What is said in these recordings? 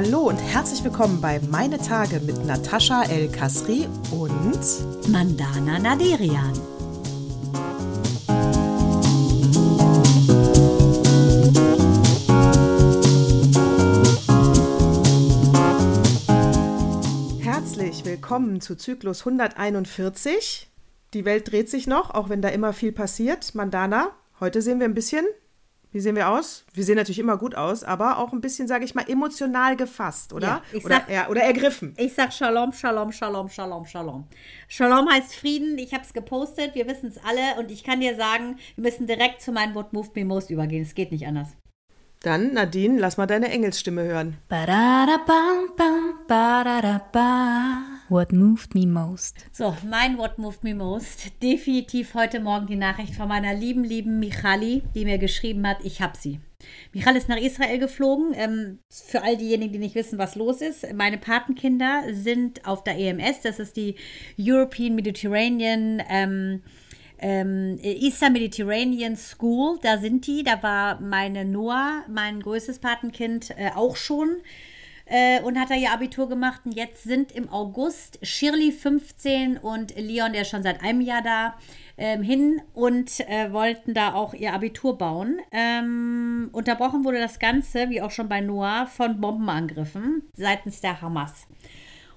Hallo und herzlich willkommen bei Meine Tage mit Natascha El Kasri und Mandana Naderian. Herzlich willkommen zu Zyklus 141. Die Welt dreht sich noch, auch wenn da immer viel passiert. Mandana, heute sehen wir ein bisschen wie sehen wir aus? Wir sehen natürlich immer gut aus, aber auch ein bisschen, sage ich mal, emotional gefasst, oder? Ja, ich oder, sag- ja, oder ergriffen. Ich sag Shalom, Shalom, Shalom, Shalom, Shalom. Shalom heißt Frieden. Ich habe es gepostet. Wir wissen es alle. Und ich kann dir sagen, wir müssen direkt zu meinem What Moved Me Most übergehen. Es geht nicht anders. Dann, Nadine, lass mal deine Engelsstimme hören. Ba-da-da-bam, bam, ba-da-da-ba. What moved me most? So, mein What Moved Me Most. Definitiv heute Morgen die Nachricht von meiner lieben, lieben Michali, die mir geschrieben hat, ich hab sie. Michal ist nach Israel geflogen. Ähm, für all diejenigen, die nicht wissen, was los ist. Meine Patenkinder sind auf der EMS. Das ist die European Mediterranean ähm, ähm, Eastern Mediterranean School. Da sind die. Da war meine Noah, mein größtes Patenkind, äh, auch schon äh, und hat da ihr Abitur gemacht. Und jetzt sind im August Shirley 15 und Leon, der ist schon seit einem Jahr da, ähm, hin und äh, wollten da auch ihr Abitur bauen. Ähm, unterbrochen wurde das Ganze, wie auch schon bei Noah, von Bombenangriffen seitens der Hamas.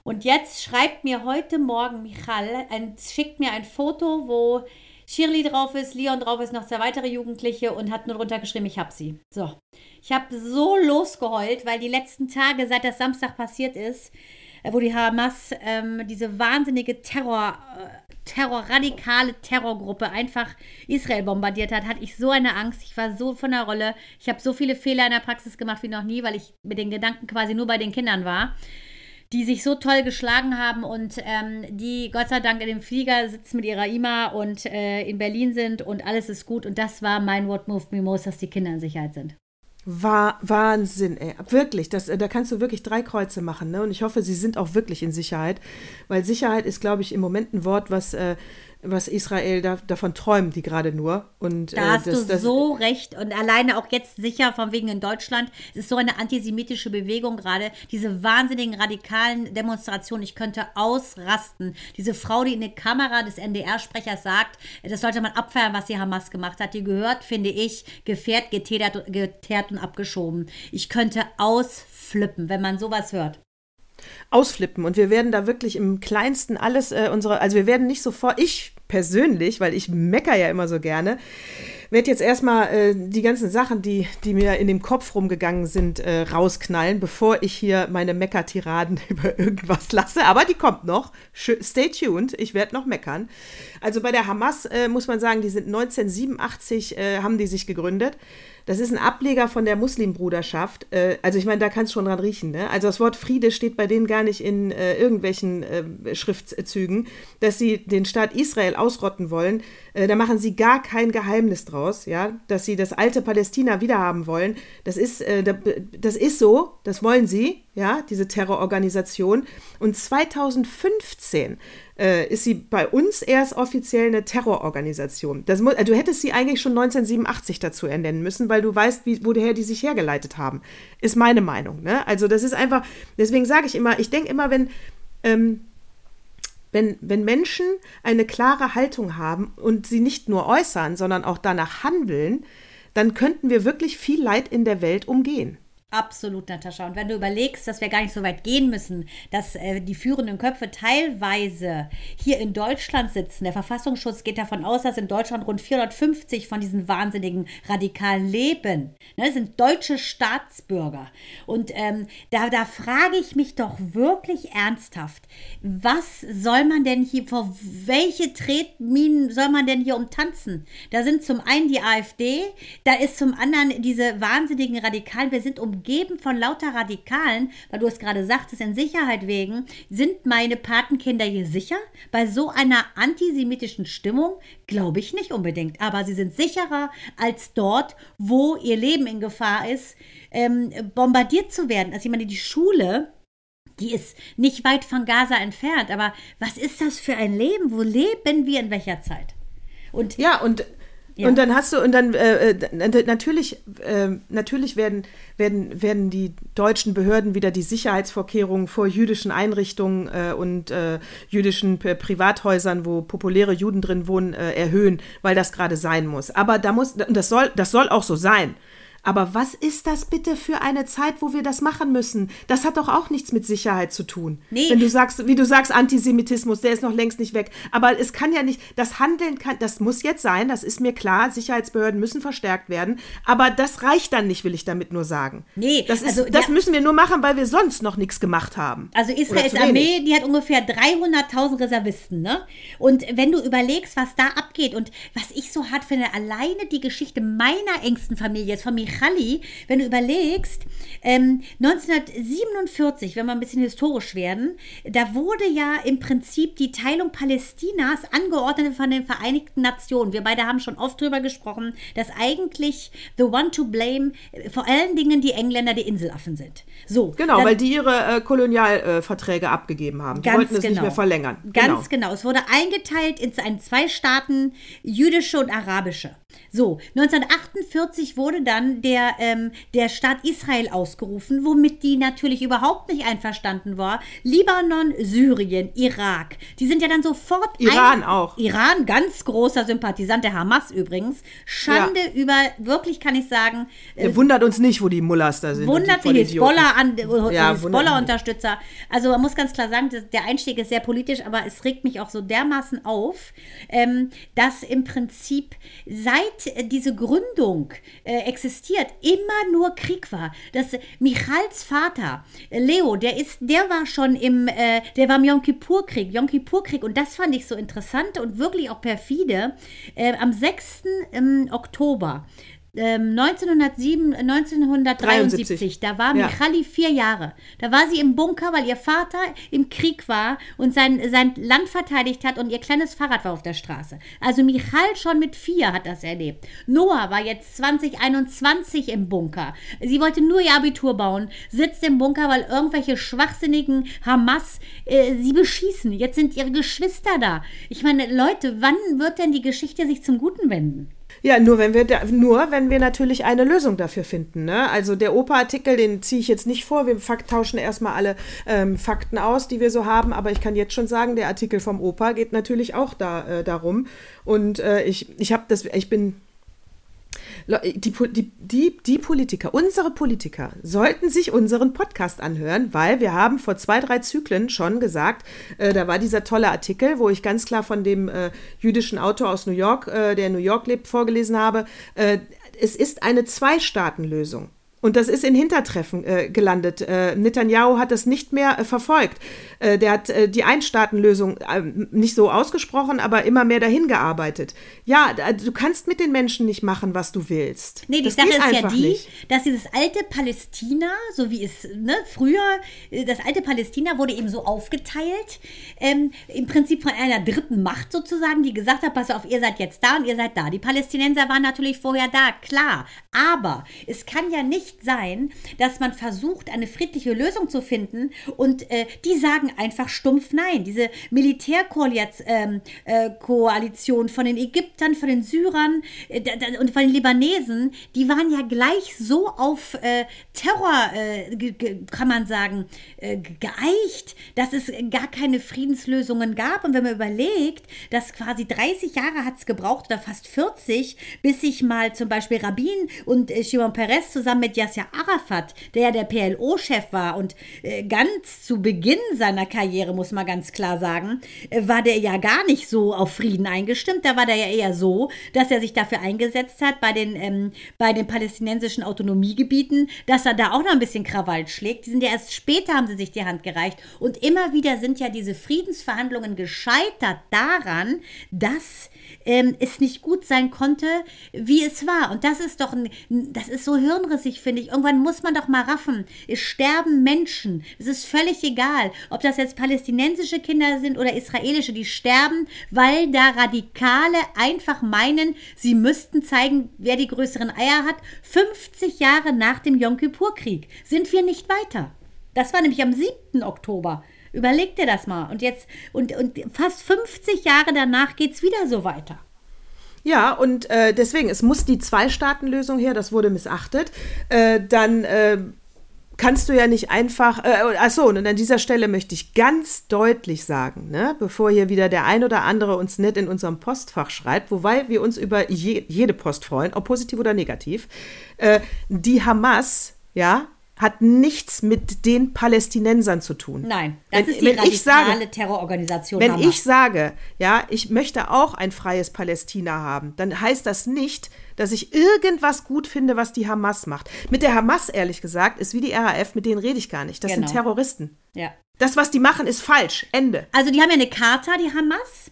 Und jetzt schreibt mir heute Morgen Michal, ein, schickt mir ein Foto, wo Shirley drauf ist, Leon drauf ist, noch zwei weitere Jugendliche und hat nur drunter geschrieben, ich hab sie. So. Ich habe so losgeheult, weil die letzten Tage, seit das Samstag passiert ist, äh, wo die Hamas ähm, diese wahnsinnige Terror, äh, Terror, radikale Terrorgruppe einfach Israel bombardiert hat, hatte ich so eine Angst. Ich war so von der Rolle. Ich habe so viele Fehler in der Praxis gemacht wie noch nie, weil ich mit den Gedanken quasi nur bei den Kindern war die sich so toll geschlagen haben und ähm, die Gott sei Dank in dem Flieger sitzen mit ihrer Ima und äh, in Berlin sind und alles ist gut. Und das war mein What Moved Me Most, dass die Kinder in Sicherheit sind. War Wahnsinn, ey. Wirklich, das, äh, da kannst du wirklich drei Kreuze machen. Ne? Und ich hoffe, sie sind auch wirklich in Sicherheit. Weil Sicherheit ist, glaube ich, im Moment ein Wort, was, äh, was Israel da, davon träumt, die gerade nur. Und, Da äh, hast das, du das, so recht. Und alleine auch jetzt sicher von wegen in Deutschland. Es ist so eine antisemitische Bewegung gerade. Diese wahnsinnigen radikalen Demonstrationen. Ich könnte ausrasten. Diese Frau, die in die Kamera des NDR-Sprechers sagt, das sollte man abfeiern, was die Hamas gemacht hat. Die gehört, finde ich, gefährt, geteert, geteert und abgeschoben. Ich könnte ausflippen, wenn man sowas hört. Ausflippen. Und wir werden da wirklich im Kleinsten alles äh, unsere, also wir werden nicht sofort, ich persönlich, weil ich mecker ja immer so gerne, werde jetzt erstmal äh, die ganzen Sachen, die, die mir in dem Kopf rumgegangen sind, äh, rausknallen, bevor ich hier meine Meckertiraden über irgendwas lasse. Aber die kommt noch. Stay tuned, ich werde noch meckern. Also bei der Hamas äh, muss man sagen, die sind 1987, äh, haben die sich gegründet. Das ist ein Ableger von der Muslimbruderschaft. Äh, also ich meine, da kannst du schon dran riechen. Ne? Also das Wort Friede steht bei denen gar nicht in äh, irgendwelchen äh, Schriftzügen, dass sie den Staat Israel ausrotten wollen. Äh, da machen sie gar kein Geheimnis draus, ja, dass sie das alte Palästina wiederhaben wollen. Das ist, da- das ist so, das wollen sie, ja, diese Terrororganisation. Und 2015 äh, ist sie bei uns erst offiziell eine Terrororganisation. Das mu- äh, du hättest sie eigentlich schon 1987 dazu ernennen müssen, weil du weißt, wie, woher die sich hergeleitet haben. Ist meine Meinung. Ne? Also das ist einfach, deswegen sage ich immer, ich denke immer, wenn, ähm, wenn, wenn Menschen eine klare Haltung haben und sie nicht nur äußern, sondern auch danach handeln, dann könnten wir wirklich viel Leid in der Welt umgehen. Absolut, Natascha. Und wenn du überlegst, dass wir gar nicht so weit gehen müssen, dass äh, die führenden Köpfe teilweise hier in Deutschland sitzen. Der Verfassungsschutz geht davon aus, dass in Deutschland rund 450 von diesen wahnsinnigen Radikalen leben. Ne, das sind deutsche Staatsbürger. Und ähm, da, da frage ich mich doch wirklich ernsthaft, was soll man denn hier, vor welche Tretminen soll man denn hier umtanzen? Da sind zum einen die AfD, da ist zum anderen diese wahnsinnigen Radikalen. Wir sind umgeben von lauter Radikalen, weil du es gerade sagtest, in Sicherheit wegen. Sind meine Patenkinder hier sicher? Bei so einer antisemitischen Stimmung glaube ich nicht unbedingt. Aber sie sind sicherer als dort, wo ihr Leben in Gefahr ist, ähm, bombardiert zu werden. Also ich meine, die Schule die ist nicht weit von Gaza entfernt. Aber was ist das für ein Leben? Wo leben wir in welcher Zeit? Und Ja, und Ja. Und dann hast du, und dann äh, äh, natürlich, äh, natürlich werden, werden, werden die deutschen Behörden wieder die Sicherheitsvorkehrungen vor jüdischen Einrichtungen äh, und äh, jüdischen Privathäusern, wo populäre Juden drin wohnen, äh, erhöhen, weil das gerade sein muss. Aber da muss, das soll, das soll auch so sein. Aber was ist das bitte für eine Zeit, wo wir das machen müssen? Das hat doch auch nichts mit Sicherheit zu tun. Nee. Wenn du sagst, wie du sagst, Antisemitismus, der ist noch längst nicht weg. Aber es kann ja nicht, das Handeln kann, das muss jetzt sein, das ist mir klar. Sicherheitsbehörden müssen verstärkt werden. Aber das reicht dann nicht, will ich damit nur sagen. Nee, das, ist, also, das ja. müssen wir nur machen, weil wir sonst noch nichts gemacht haben. Also Israels. Armee, die hat ungefähr 300.000 Reservisten, ne? Und wenn du überlegst, was da abgeht und was ich so hart finde, alleine die Geschichte meiner engsten Familie, jetzt von Michali, wenn du überlegst, ähm, 1947, wenn wir ein bisschen historisch werden, da wurde ja im Prinzip die Teilung Palästinas angeordnet von den Vereinigten Nationen. Wir beide haben schon oft drüber gesprochen, dass eigentlich the one to blame äh, vor allen Dingen die Engländer, die Inselaffen sind. So, Genau, dann- weil die ihre äh, Kolonialverträge abgegeben haben. Die Ganz wollten es nicht genau. mehr verlängern. Ganz genau. Es wurde eingeteilt in zwei Staaten, jüdische und arabische. So, 1948 wurde dann der, ähm, der Staat Israel ausgerufen, womit die natürlich überhaupt nicht einverstanden war. Libanon, Syrien, Irak. Die sind ja dann sofort. Iran auch. Iran, ganz großer Sympathisant der Hamas übrigens. Schande über, wirklich kann ich sagen, äh, Ja, wundert uns nicht, wo die Mullers da sind. und Wundert die an, äh, Ja. Also man muss ganz klar sagen, der Einstieg ist sehr politisch, aber es regt mich auch so dermaßen auf, ähm, dass im Prinzip seit äh, diese Gründung äh, existiert, immer nur Krieg war. Dass Michals Vater, äh, Leo, der ist, der war schon im, äh, der war im Yom Kippur-Krieg, Yom Kippur-Krieg und das fand ich so interessant und wirklich auch perfide. Am 6. ähm, Oktober ähm, 1907, 1973, da war Ja. Michali vier Jahre. Da war sie im Bunker, weil ihr Vater im Krieg war und sein, sein Land verteidigt hat und ihr kleines Fahrrad war auf der Straße. Also Michal schon mit vier hat das erlebt. Noah war jetzt 2021 im Bunker. Sie wollte nur ihr Abitur bauen, sitzt im Bunker, weil irgendwelche schwachsinnigen Hamas äh, sie beschießen. Jetzt sind ihre Geschwister da. Ich meine, Leute, wann wird denn die Geschichte sich zum Guten wenden? Ja, nur wenn wir da, nur wenn wir natürlich eine Lösung dafür finden. Ne? Also der Opa-Artikel, den ziehe ich jetzt nicht vor. Wir fakt, tauschen erstmal alle ähm, Fakten aus, die wir so haben. Aber ich kann jetzt schon sagen, der Artikel vom Opa geht natürlich auch da äh, darum. Und äh, ich, ich habe das, ich bin die, die, die Politiker, unsere Politiker, sollten sich unseren Podcast anhören, weil wir haben vor zwei, drei Zyklen schon gesagt, äh, da war dieser tolle Artikel, wo ich ganz klar von dem äh, jüdischen Autor aus New York, äh, der in New York lebt, vorgelesen habe. Äh, es ist eine Zwei-Staaten-Lösung. Und das ist in Hintertreffen äh, gelandet. Äh, Netanyahu hat das nicht mehr äh, verfolgt. Äh, der hat äh, die Einstaatenlösung äh, nicht so ausgesprochen, aber immer mehr dahin gearbeitet. Ja, da- du kannst mit den Menschen nicht machen, was du willst. Nee, die das Sache ist ja die, nicht. dass dieses alte Palästina, so wie es ne, früher, äh, das alte Palästina wurde eben so aufgeteilt, ähm, im Prinzip von einer dritten Macht sozusagen, die gesagt hat, pass auf, ihr seid jetzt da und ihr seid da. Die Palästinenser waren natürlich vorher da, klar. Aber es kann ja nicht sein, dass man versucht, eine friedliche Lösung zu finden und äh, die sagen einfach stumpf nein. Diese Militärkoalition ähm, äh, von den Ägyptern, von den Syrern äh, und von den Libanesen, die waren ja gleich so auf äh, Terror, äh, kann man sagen, ge- geeicht, dass es gar keine Friedenslösungen gab. Und wenn man überlegt, dass quasi 30 Jahre hat es gebraucht oder fast 40, bis sich mal zum Beispiel Rabin und Shimon Peres zusammen mit Yasser Arafat, der ja der PLO-Chef war und äh, ganz zu Beginn seiner Karriere, muss man ganz klar sagen, äh, war der ja gar nicht so auf Frieden eingestimmt. Da war der ja eher so, dass er sich dafür eingesetzt hat bei den, ähm, bei den palästinensischen Autonomiegebieten, dass er da auch noch ein bisschen Krawall schlägt. Die sind ja erst später, haben sie sich die Hand gereicht. Und immer wieder sind ja diese Friedensverhandlungen gescheitert daran, dass ähm, es nicht gut sein konnte, wie es war. Und das ist doch, ein, das ist so hirnrissig, finde ich. Irgendwann muss man doch mal raffen. Es sterben Menschen. Es ist völlig egal, ob das jetzt palästinensische Kinder sind oder israelische, die sterben, weil da Radikale einfach meinen, sie müssten zeigen, wer die größeren Eier hat. 50 Jahre nach dem Yom Kippur-Krieg sind wir nicht weiter. Das war nämlich am 7. Oktober. Überleg dir das mal. Und jetzt, und, und fast 50 Jahre danach geht es wieder so weiter. Ja, und äh, deswegen, es muss die Zwei-Staaten-Lösung her, das wurde missachtet. Äh, dann äh, kannst du ja nicht einfach. Äh, achso, und an dieser Stelle möchte ich ganz deutlich sagen, ne, bevor hier wieder der ein oder andere uns nicht in unserem Postfach schreibt, wobei wir uns über je, jede Post freuen, ob positiv oder negativ. Äh, die Hamas, ja, hat nichts mit den Palästinensern zu tun. Nein, das Wenn- ist die wenn ich sage- radikale Terrororganisation Wenn Hamas. ich sage, ja, ich möchte auch ein freies Palästina haben, dann heißt das nicht, dass ich irgendwas gut finde, was die Hamas macht. Mit der Hamas, ehrlich gesagt, ist wie die RAF, mit denen rede ich gar nicht. Das Genau. sind Terroristen. ja. Das, was die machen, ist falsch. Ende. Also die haben ja eine Charta, die Hamas.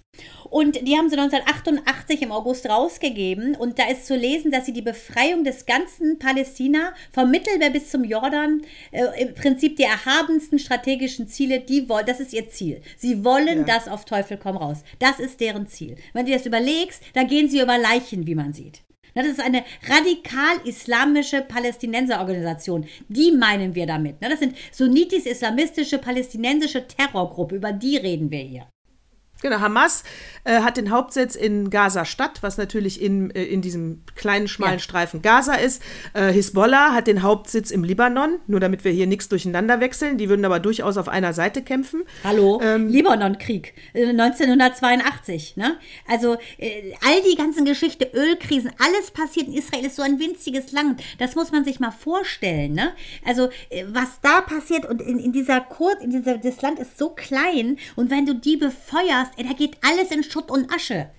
Und die haben sie 1988 im August rausgegeben. Und da ist zu lesen, dass sie die Befreiung des ganzen Palästina vom Mittelmeer bis zum Jordan äh, im Prinzip die erhabensten strategischen Ziele, die wollen, das ist ihr Ziel. Sie wollen Ja. das auf Teufel komm raus. Das ist deren Ziel. Wenn du das überlegst, dann gehen sie über Leichen, wie man sieht. Das ist eine radikal-islamische Palästinenserorganisation. Die meinen wir damit. Das sind sunnitisch-islamistische palästinensische Terrorgruppe. Über die reden wir hier. Genau, Hamas äh, hat den Hauptsitz in Gaza-Stadt, was natürlich in, äh, in diesem kleinen, schmalen Ja. Streifen Gaza ist. Äh, Hisbollah hat den Hauptsitz im Libanon, nur damit wir hier nichts durcheinander wechseln. Die würden aber durchaus auf einer Seite kämpfen. Hallo, Ähm, Libanon-Krieg, äh, 1982. Ne? Also äh, all die ganzen Geschichte, Ölkrisen, alles passiert. In Israel ist so ein winziges Land. Das muss man sich mal vorstellen. Ne? Also äh, was da passiert und in, in dieser Kurz, in dieser, das Land ist so klein und wenn du die befeuerst, ey, da geht alles in Schutt und Asche.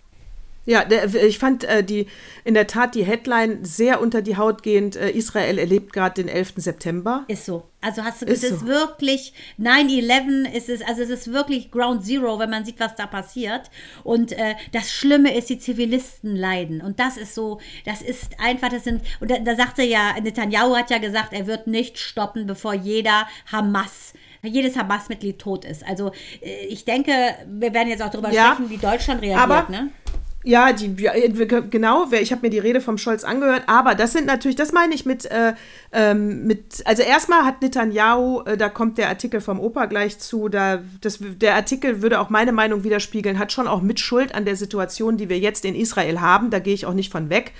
Ja, ich fand äh, die in der Tat die Headline sehr unter die Haut gehend. Äh, Israel erlebt gerade den 11. September. Ist so. Also hast du, Ist es ist so. wirklich 9-11, ist es, also es ist wirklich Ground Zero, wenn man sieht, was da passiert. Und äh, das Schlimme ist, die Zivilisten leiden. Und das ist so, das ist einfach, das sind, und da, da sagte ja, Netanyahu hat ja gesagt, er wird nicht stoppen, bevor jeder Hamas jedes Hamas-Mitglied tot ist. Also äh, ich denke, wir werden jetzt auch darüber Ja, sprechen, wie Deutschland reagiert. aber- ne? Ja, die, wir- genau, ich habe mir die Rede vom Scholz angehört, aber das sind natürlich, das meine ich mit, äh, ähm, mit also erstmal hat Netanyahu, äh, da kommt der Artikel vom Opa gleich zu, da, das, der Artikel würde auch meine Meinung widerspiegeln, hat schon auch Mitschuld an der Situation, die wir jetzt in Israel haben, da gehe ich auch nicht von weg.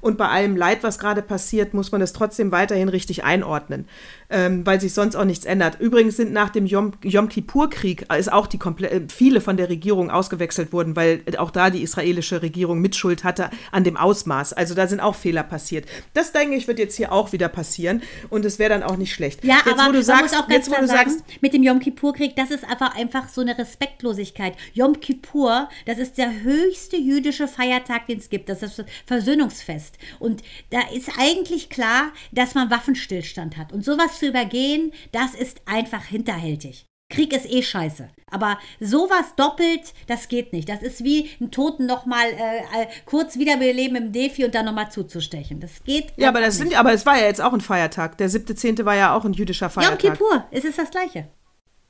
Und bei allem Leid, was gerade passiert, muss man es trotzdem weiterhin richtig einordnen, ähm, weil sich sonst auch nichts ändert. Übrigens sind nach dem Yom, Yom Kippur-Krieg ist auch die komple äh, viele von der Regierung ausgewechselt worden, weil auch da die israelische Regierung Mitschuld hatte an dem Ausmaß. Also da sind auch Fehler passiert. Das denke ich wird jetzt hier auch wieder passieren und es wäre dann auch nicht schlecht. Ja, jetzt, aber wo du sagst, muss auch ganz jetzt wo klar du sagen, sagst, mit dem Yom Kippur-Krieg, das ist einfach, einfach so eine Respektlosigkeit. Yom Kippur, das ist der höchste jüdische Feiertag, den es gibt. Das ist das Versöhnungsfest. Und da ist eigentlich klar, dass man Waffenstillstand hat. Und sowas zu übergehen, das ist einfach hinterhältig. Krieg ist eh scheiße. Aber sowas doppelt, das geht nicht. Das ist wie einen Toten nochmal äh, äh, kurz wiederbeleben im Defi und dann nochmal zuzustechen. Das geht ja, aber das nicht. sind, aber es war ja jetzt auch ein Feiertag. Der siebte, zehnte war ja auch ein jüdischer Yom Feiertag. Kippur, es ist das Gleiche.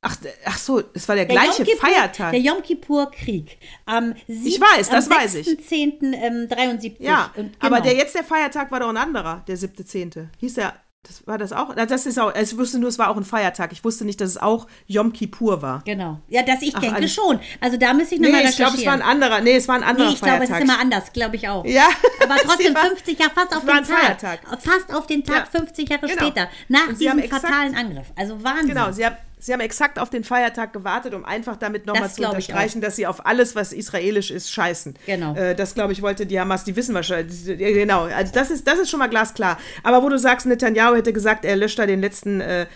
Ach, ach so, es war der, Der gleiche Yom Kippur- Feiertag. Der Yom Kippur-Krieg. Am Ich weiß, das am weiß ich. 6.10.73. Ja, Und aber genau. der jetzt der Feiertag war doch ein anderer, der siebte, zehnte. Hieß der, das war das auch? Das ist auch, ich wusste nur, es war auch ein Feiertag. Ich wusste nicht, dass es auch Yom Kippur war. Genau. Ja, das ich Ach, denke alles- schon. Also da müsste ich Nee, nochmal ich glaube, es war ein anderer. Nee, es war ein anderer Nee, ich glaube, es ist immer anders, glaube ich auch. Ja. Aber trotzdem Sie war- 50 Jahre, fast auf den Tag. Feiertag. Fast auf den Tag, Ja. 50 Jahre Genau. später. Nach diesem fatalen Angriff. Also Wahnsinn. Genau, sie haben, sie haben exakt auf den Feiertag gewartet, um einfach damit nochmal zu unterstreichen, dass sie auf alles, was israelisch ist, scheißen. Genau. Äh, das, glaube ich, wollte die Hamas, die wissen wahrscheinlich. Genau, also das ist, das ist schon mal glasklar. Aber wo du sagst, Netanyahu hätte gesagt, er löscht da den letzten äh,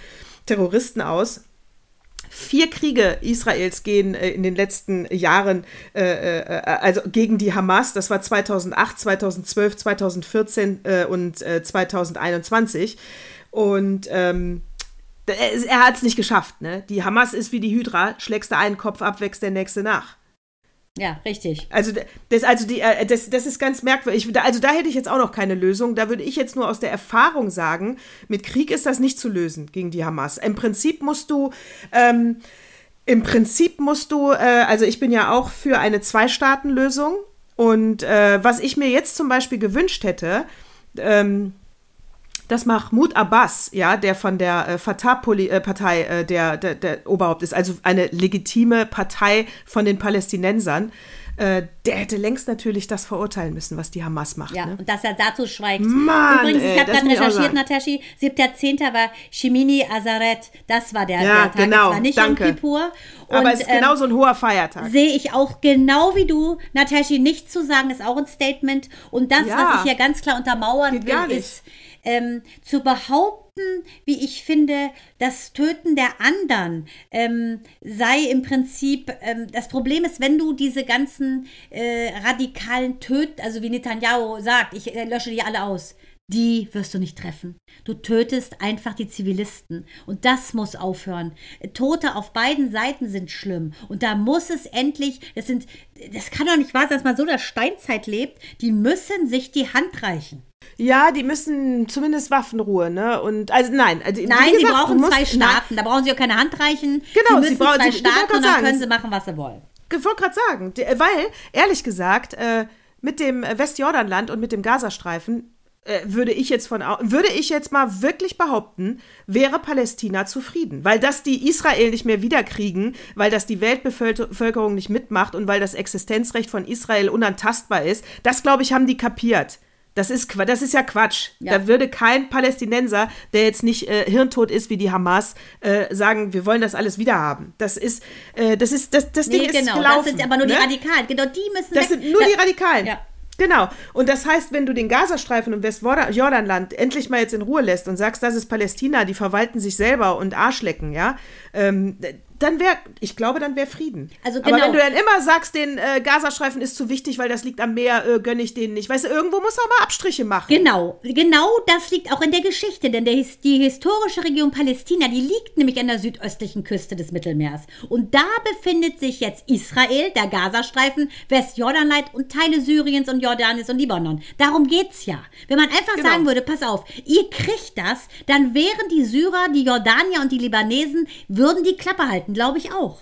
Terroristen aus. Vier Kriege Israels gehen äh, in den letzten Jahren äh, äh, also gegen die Hamas. Das war 2008, 2012, 2014 äh, und äh, 2021. Und ähm, er, er hat es nicht geschafft. Ne? Die Hamas ist wie die Hydra. Schlägst du einen Kopf ab, wächst der nächste nach. Ja, richtig. Also das, also die, äh, das, das ist ganz merkwürdig. Also da hätte ich jetzt auch noch keine Lösung. Da würde ich jetzt nur aus der Erfahrung sagen, mit Krieg ist das nicht zu lösen gegen die Hamas. Im Prinzip musst du, ähm, im Prinzip musst du, äh, also ich bin ja auch für eine Zwei-Staaten-Lösung. Und äh, was ich mir jetzt zum Beispiel gewünscht hätte, ähm, dass Mahmoud Abbas, ja, der von der äh, Fatah-Partei äh, der, der, der Oberhaupt ist, also eine legitime Partei von den Palästinensern, äh, der hätte längst natürlich das verurteilen müssen, was die Hamas macht. Ja, ne? und dass er dazu schweigt. Mann, Übrigens, ich habe gerade recherchiert, sagen. Nataschi, 7.10. war Shimini Azaret. Das war der, Ja, der Tag. genau, Das war nicht danke. Yom Kippur. Und, Aber es ist ähm, genau so ein hoher Feiertag. Sehe ich auch genau wie du, Nataschi, nicht zu sagen, ist auch ein Statement. Und das, Ja. was ich hier ganz klar untermauern will, nicht. Ähm, zu behaupten, wie ich finde, das Töten der anderen ähm, sei im Prinzip, ähm, das Problem ist, wenn du diese ganzen äh, radikalen Töten, also wie Netanyahu sagt, ich äh, lösche die alle aus. Die wirst du nicht treffen. Du tötest einfach die Zivilisten. Und das muss aufhören. Tote auf beiden Seiten sind schlimm. Und da muss es endlich, das sind, das kann doch nicht wahr sein, dass man so der Steinzeit lebt. Die müssen sich die Hand reichen. Ja, die müssen zumindest Waffenruhe, ne? Und also nein, also, Nein, sie brauchen musst- zwei Staaten. Da brauchen sie auch keine Hand reichen. Genau, sie sie müssen brauchen- zwei sie- Staaten und dann sagen, können sie- sie machen, was sie wollen. Ich wollte gerade sagen, der- weil, ehrlich gesagt, äh, mit dem Westjordanland und mit dem Gazastreifen äh, würde ich jetzt von würde ich jetzt mal wirklich behaupten, wäre Palästina zufrieden, weil das die Israel nicht mehr wiederkriegen, weil das die Weltbevölkerung nicht mitmacht und weil das Existenzrecht von Israel unantastbar ist. Das glaube ich haben die kapiert. Das ist, das ist ja Quatsch. Ja. Da würde kein Palästinenser, der jetzt nicht äh, hirntot ist wie die Hamas, äh, sagen, wir wollen das alles wiederhaben. Das ist, äh, das ist, das, das Nee, Ding ist genau. gelaufen. das sind aber nur die ne? Radikalen. Genau, die müssen Das weg. sind nur Da- die Radikalen. Ja. Genau. Und das heißt, wenn du den Gazastreifen und Westjordanland endlich mal jetzt in Ruhe lässt und sagst, das ist Palästina, die verwalten sich selber und Arschlecken, ja, ähm, dann wäre, ich glaube, dann wäre Frieden. Also Aber genau. wenn du dann immer sagst, den äh, Gazastreifen ist zu wichtig, weil das liegt am Meer, äh, gönne ich denen nicht. Weißt du, irgendwo muss auch mal Abstriche machen. Genau, genau das liegt auch in der Geschichte, denn der, die historische Region Palästina, die liegt nämlich an der südöstlichen Küste des Mittelmeers. Und da befindet sich jetzt Israel, der Gazastreifen, Westjordanland und Teile Syriens und Jordaniens und Libanon. Darum geht's ja. Wenn man einfach Genau. sagen würde, pass auf, ihr kriegt das, dann wären die Syrer, die Jordanier und die Libanesen, würden die Klappe halten, glaube ich auch.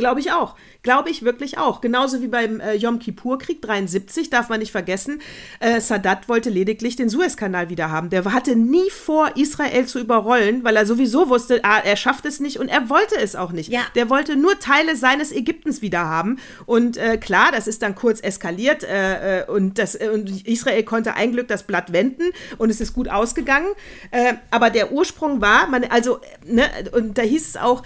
Glaube ich auch. Glaube ich wirklich auch. Genauso wie beim äh, Yom Kippur-Krieg 73, darf man nicht vergessen. Äh, Sadat wollte lediglich den Suezkanal wieder haben. Der hatte nie vor, Israel zu überrollen, weil er sowieso wusste, ah, er schafft es nicht und er wollte es auch nicht. Ja. Der wollte nur Teile seines Ägyptens wieder haben. Und äh, klar, das ist dann kurz eskaliert äh, äh, und, das, äh, und Israel konnte ein Glück das Blatt wenden und es ist gut ausgegangen. Aber der Ursprung war, man, also, ne, und da hieß es auch,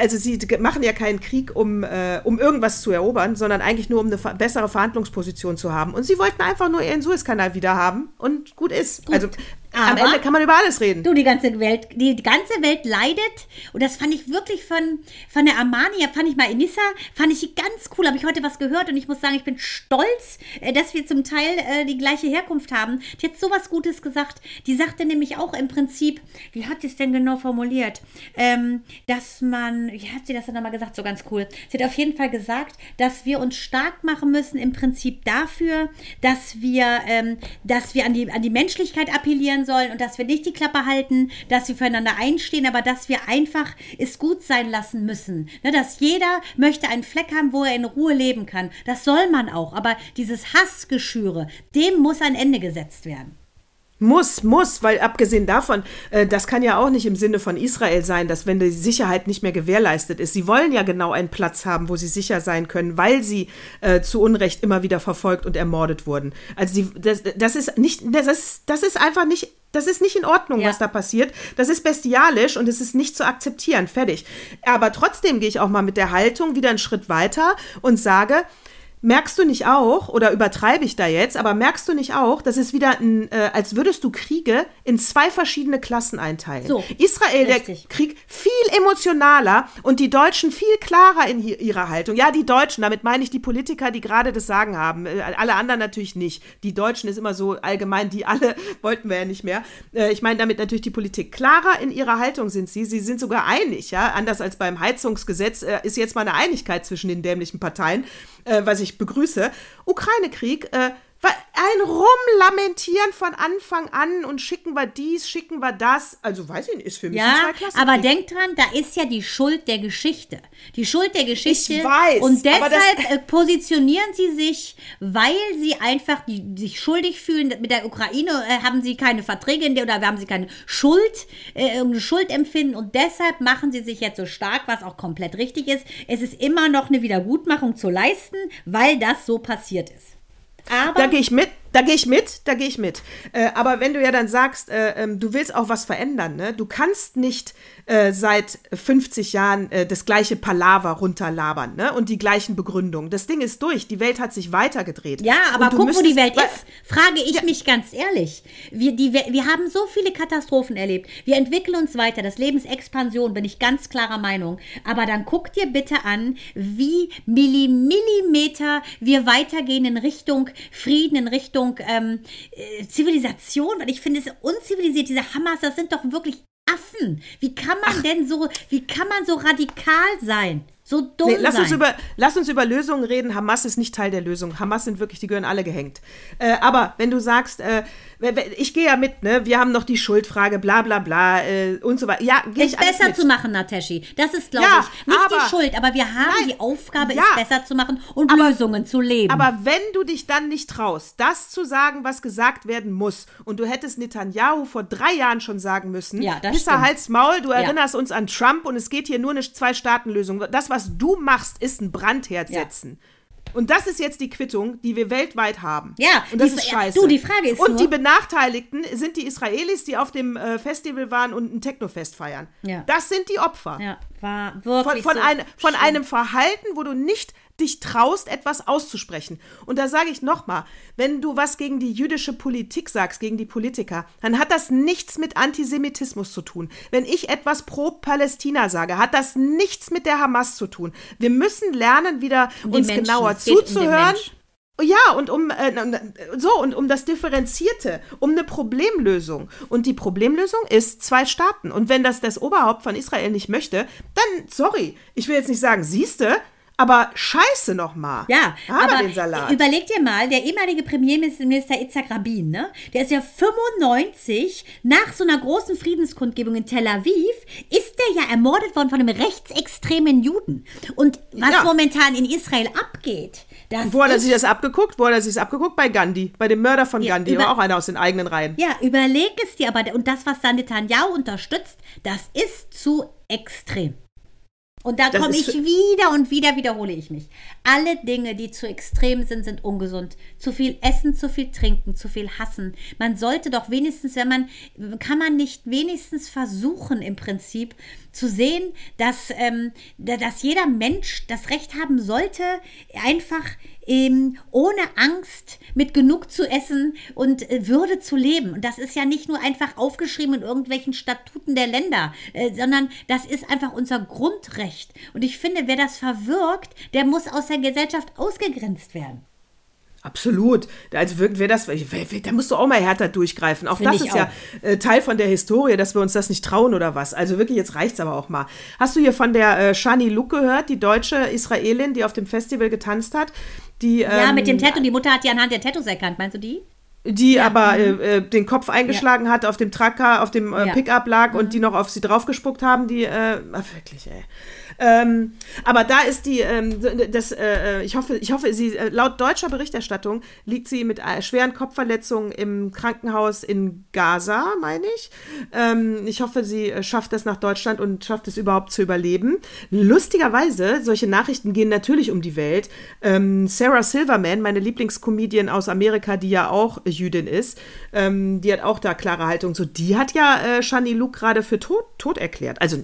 also sie machen ja keinen Krieg, um, äh, um irgendwas zu erobern, sondern eigentlich nur, um eine bessere Verhandlungsposition zu haben. Und sie wollten einfach nur ihren Suezkanal wieder haben und gut ist. also am aber- Ende kann man über alles reden. Du, die ganze Welt, die ganze Welt leidet. Und das fand ich wirklich von, von der Armani, fand ich mal Enissa, fand ich ganz cool. Habe ich heute was gehört und ich muss sagen, ich bin stolz, äh, dass wir zum Teil äh, die gleiche Herkunft haben. Die hat so was Gutes gesagt. Die sagte nämlich auch im Prinzip, wie hat sie es denn genau formuliert? Ähm, dass man, wie hat sie das denn nochmal gesagt? So ganz cool. Sie hat auf jeden Fall gesagt, dass wir uns stark machen müssen im Prinzip dafür, dass wir, ähm, dass wir an die, an die Menschlichkeit appellieren sollen und dass wir nicht die Klappe halten, dass wir füreinander einstehen, aber dass wir einfach es gut sein lassen müssen. Ne, dass jeder möchte einen Fleck haben, wo er in Ruhe leben kann. Das soll man auch. Aber dieses Hassgeschüre, dem muss ein Ende gesetzt werden. Muss, muss, weil abgesehen davon, äh, das kann ja auch nicht im Sinne von Israel sein, dass wenn die Sicherheit nicht mehr gewährleistet ist, sie wollen ja genau einen Platz haben, wo sie sicher sein können, weil sie äh, zu Unrecht immer wieder verfolgt und ermordet wurden. Also sie, das, das ist nicht, das ist, das ist einfach nicht, das ist nicht in Ordnung, Ja. was da passiert. Das ist bestialisch und es ist nicht zu akzeptieren. Fertig. Aber trotzdem gehe ich auch mal mit der Haltung wieder einen Schritt weiter und sage, Merkst du nicht auch, oder übertreibe ich da jetzt, aber merkst du nicht auch, dass es wieder, ein, äh, als würdest du Kriege in zwei verschiedene Klassen einteilen? So, Israel, richtig. der Krieg, viel emotionaler und die Deutschen viel klarer in ihrer Haltung. Ja, die Deutschen, damit meine ich die Politiker, die gerade das Sagen haben. Äh, alle anderen natürlich nicht. Die Deutschen ist immer so allgemein, die alle wollten wir ja nicht mehr. Äh, ich meine damit natürlich die Politik. Klarer in ihrer Haltung sind sie. Sie sind sogar einig, ja. Anders als beim Heizungsgesetz äh, ist jetzt mal eine Einigkeit zwischen den dämlichen Parteien, äh, was ich begrüße. Ukraine-Krieg, äh, ein Rumlamentieren von Anfang an und schicken wir dies, schicken wir das. Also weiß ich nicht, ist für mich ein Ja, Zweiklassenkrieg. aber denk dran, da ist ja die Schuld der Geschichte. Die Schuld der Geschichte. Ich weiß, Und deshalb äh, positionieren sie sich, weil sie einfach die, sich schuldig fühlen. Mit der Ukraine äh, haben sie keine Verträge in der, oder haben sie keine Schuld, äh, irgendeine Schuld empfinden. Und deshalb machen sie sich jetzt so stark, was auch komplett richtig ist. Es ist immer noch eine Wiedergutmachung zu leisten, weil das so passiert ist. Aber Da gehe ich mit, da gehe ich mit, da gehe ich mit. Äh, aber wenn du ja dann sagst, äh, ähm, du willst auch was verändern, ne? du kannst nicht äh, seit 50 Jahren äh, das gleiche Palaver runterlabern ne? und die gleichen Begründungen. Das Ding ist durch, die Welt hat sich weitergedreht. Ja, aber guck, wo die Welt ist, frage ich mich ganz ehrlich. Wir, die, wir haben so viele Katastrophen erlebt. Wir entwickeln uns weiter. Das Leben ist Expansion, bin ich ganz klarer Meinung. Aber dann guck dir bitte an, wie Milli, Millimeter wir weitergehen in Richtung Frieden, in Richtung ähm, äh, Zivilisation. Weil ich finde es unzivilisiert. Diese Hamas, das sind doch wirklich Affen. Wie kann man denn so, wie kann man so radikal sein? So dumm Nee, lass, sein. uns über, lass uns über Lösungen reden. Hamas ist nicht Teil der Lösung. Hamas sind wirklich, die gehören alle gehängt. Äh, aber wenn du sagst, äh, ich gehe ja mit, ne? wir haben noch die Schuldfrage, bla bla bla äh, und so weiter. Ja, gehe es ich besser mit. zu machen, Nateshi. Das ist, glaube Ja, ich, nicht aber- die Schuld, aber wir haben Nein, die Aufgabe, ja. es besser zu machen und Lösungen zu leben. Aber wenn du dich dann nicht traust, das zu sagen, was gesagt werden muss, und du hättest Netanyahu vor drei Jahren schon sagen müssen, Ja, Pisser. Hals, Maul, du erinnerst uns an Trump und es geht hier nur eine Zwei-Staaten-Lösung. Das, was du machst, ist ein Brandherd Ja. setzen. Und das ist jetzt die Quittung, die wir weltweit haben. Ja, und das die- ist ja, scheiße. du, die Frage ist Und nur- die Benachteiligten sind die Israelis, die auf dem äh, Festival waren und ein Technofest feiern. Ja. Das sind die Opfer. ja, war Von, wirklich von, so ein, von einem Verhalten, wo du nicht dich traust, etwas auszusprechen. Und da sage ich nochmal, wenn du was gegen die jüdische Politik sagst, gegen die Politiker, dann hat das nichts mit Antisemitismus zu tun. Wenn ich etwas pro Palästina sage, hat das nichts mit der Hamas zu tun. Wir müssen lernen, wieder Um uns Menschen. genauer um zuzuhören. Mensch. Ja, und um äh, so und um das Differenzierte, um eine Problemlösung. Und die Problemlösung ist zwei Staaten. Und wenn das das Oberhaupt von Israel nicht möchte, dann sorry, ich will jetzt nicht sagen, siehste, aber scheiße noch mal. Ja, haben aber den Salat. überleg dir mal, der ehemalige Premierminister Itzhak Rabin, ne? der ist ja 95 nach so einer großen Friedenskundgebung in Tel Aviv, ist der ja ermordet worden von einem rechtsextremen Juden. Und was Ja. momentan in Israel abgeht, das Wo hat er sich das abgeguckt? Wo hat er sich das abgeguckt? Bei Gandhi, bei dem Mörder von Ja, Gandhi, über- war auch einer aus den eigenen Reihen. Ja, überleg es dir aber. Und das, was da Netanyahu unterstützt, das ist zu extrem. Und da komme ich wieder und wieder wiederhole ich mich. Alle Dinge, die zu extrem sind, sind ungesund. Zu viel essen, zu viel trinken, zu viel hassen. Man sollte doch wenigstens, wenn man, kann man nicht wenigstens versuchen im Prinzip zu sehen, dass, ähm, da- dass jeder Mensch das Recht haben sollte, einfach ähm, ohne Angst mit genug zu essen und äh, Würde zu leben. Und das ist ja nicht nur einfach aufgeschrieben in irgendwelchen Statuten der Länder, äh, sondern das ist einfach unser Grundrecht. Und ich finde, wer das verwirkt, der muss aus der Gesellschaft ausgegrenzt werden. Absolut. Also wirkt wer das, da musst du auch mal härter durchgreifen. Auch Finde das ist ja auch. äh, Teil von der Historie, dass wir uns das nicht trauen oder was. Also wirklich, jetzt reicht's aber auch mal. Hast du hier von der äh, Shani Luke gehört, die deutsche Israelin, die auf dem Festival getanzt hat? Die, Ja, ähm, mit dem Tattoo. Die Mutter hat die anhand der Tattoos erkannt. Meinst du die? die aber äh, äh, den Kopf eingeschlagen hat, auf dem Tracker, auf dem äh, Ja. Pickup lag und die noch auf sie draufgespuckt haben, die, äh, wirklich, ey. Ähm, aber da ist die, ähm, das, äh, ich hoffe, ich hoffe, sie, äh, laut deutscher Berichterstattung liegt sie mit äh, schweren Kopfverletzungen im Krankenhaus in Gaza, meine ich. Ähm, ich hoffe, sie äh, schafft das nach Deutschland und schafft es überhaupt zu überleben. Lustigerweise, solche Nachrichten gehen natürlich um die Welt. Ähm, Sarah Silverman, meine Lieblingscomedian aus Amerika, die ja auch Jüdin ist, ähm, die hat auch da klare Haltung. So, die hat ja äh, Shani Luke gerade für tot, tot erklärt. Also,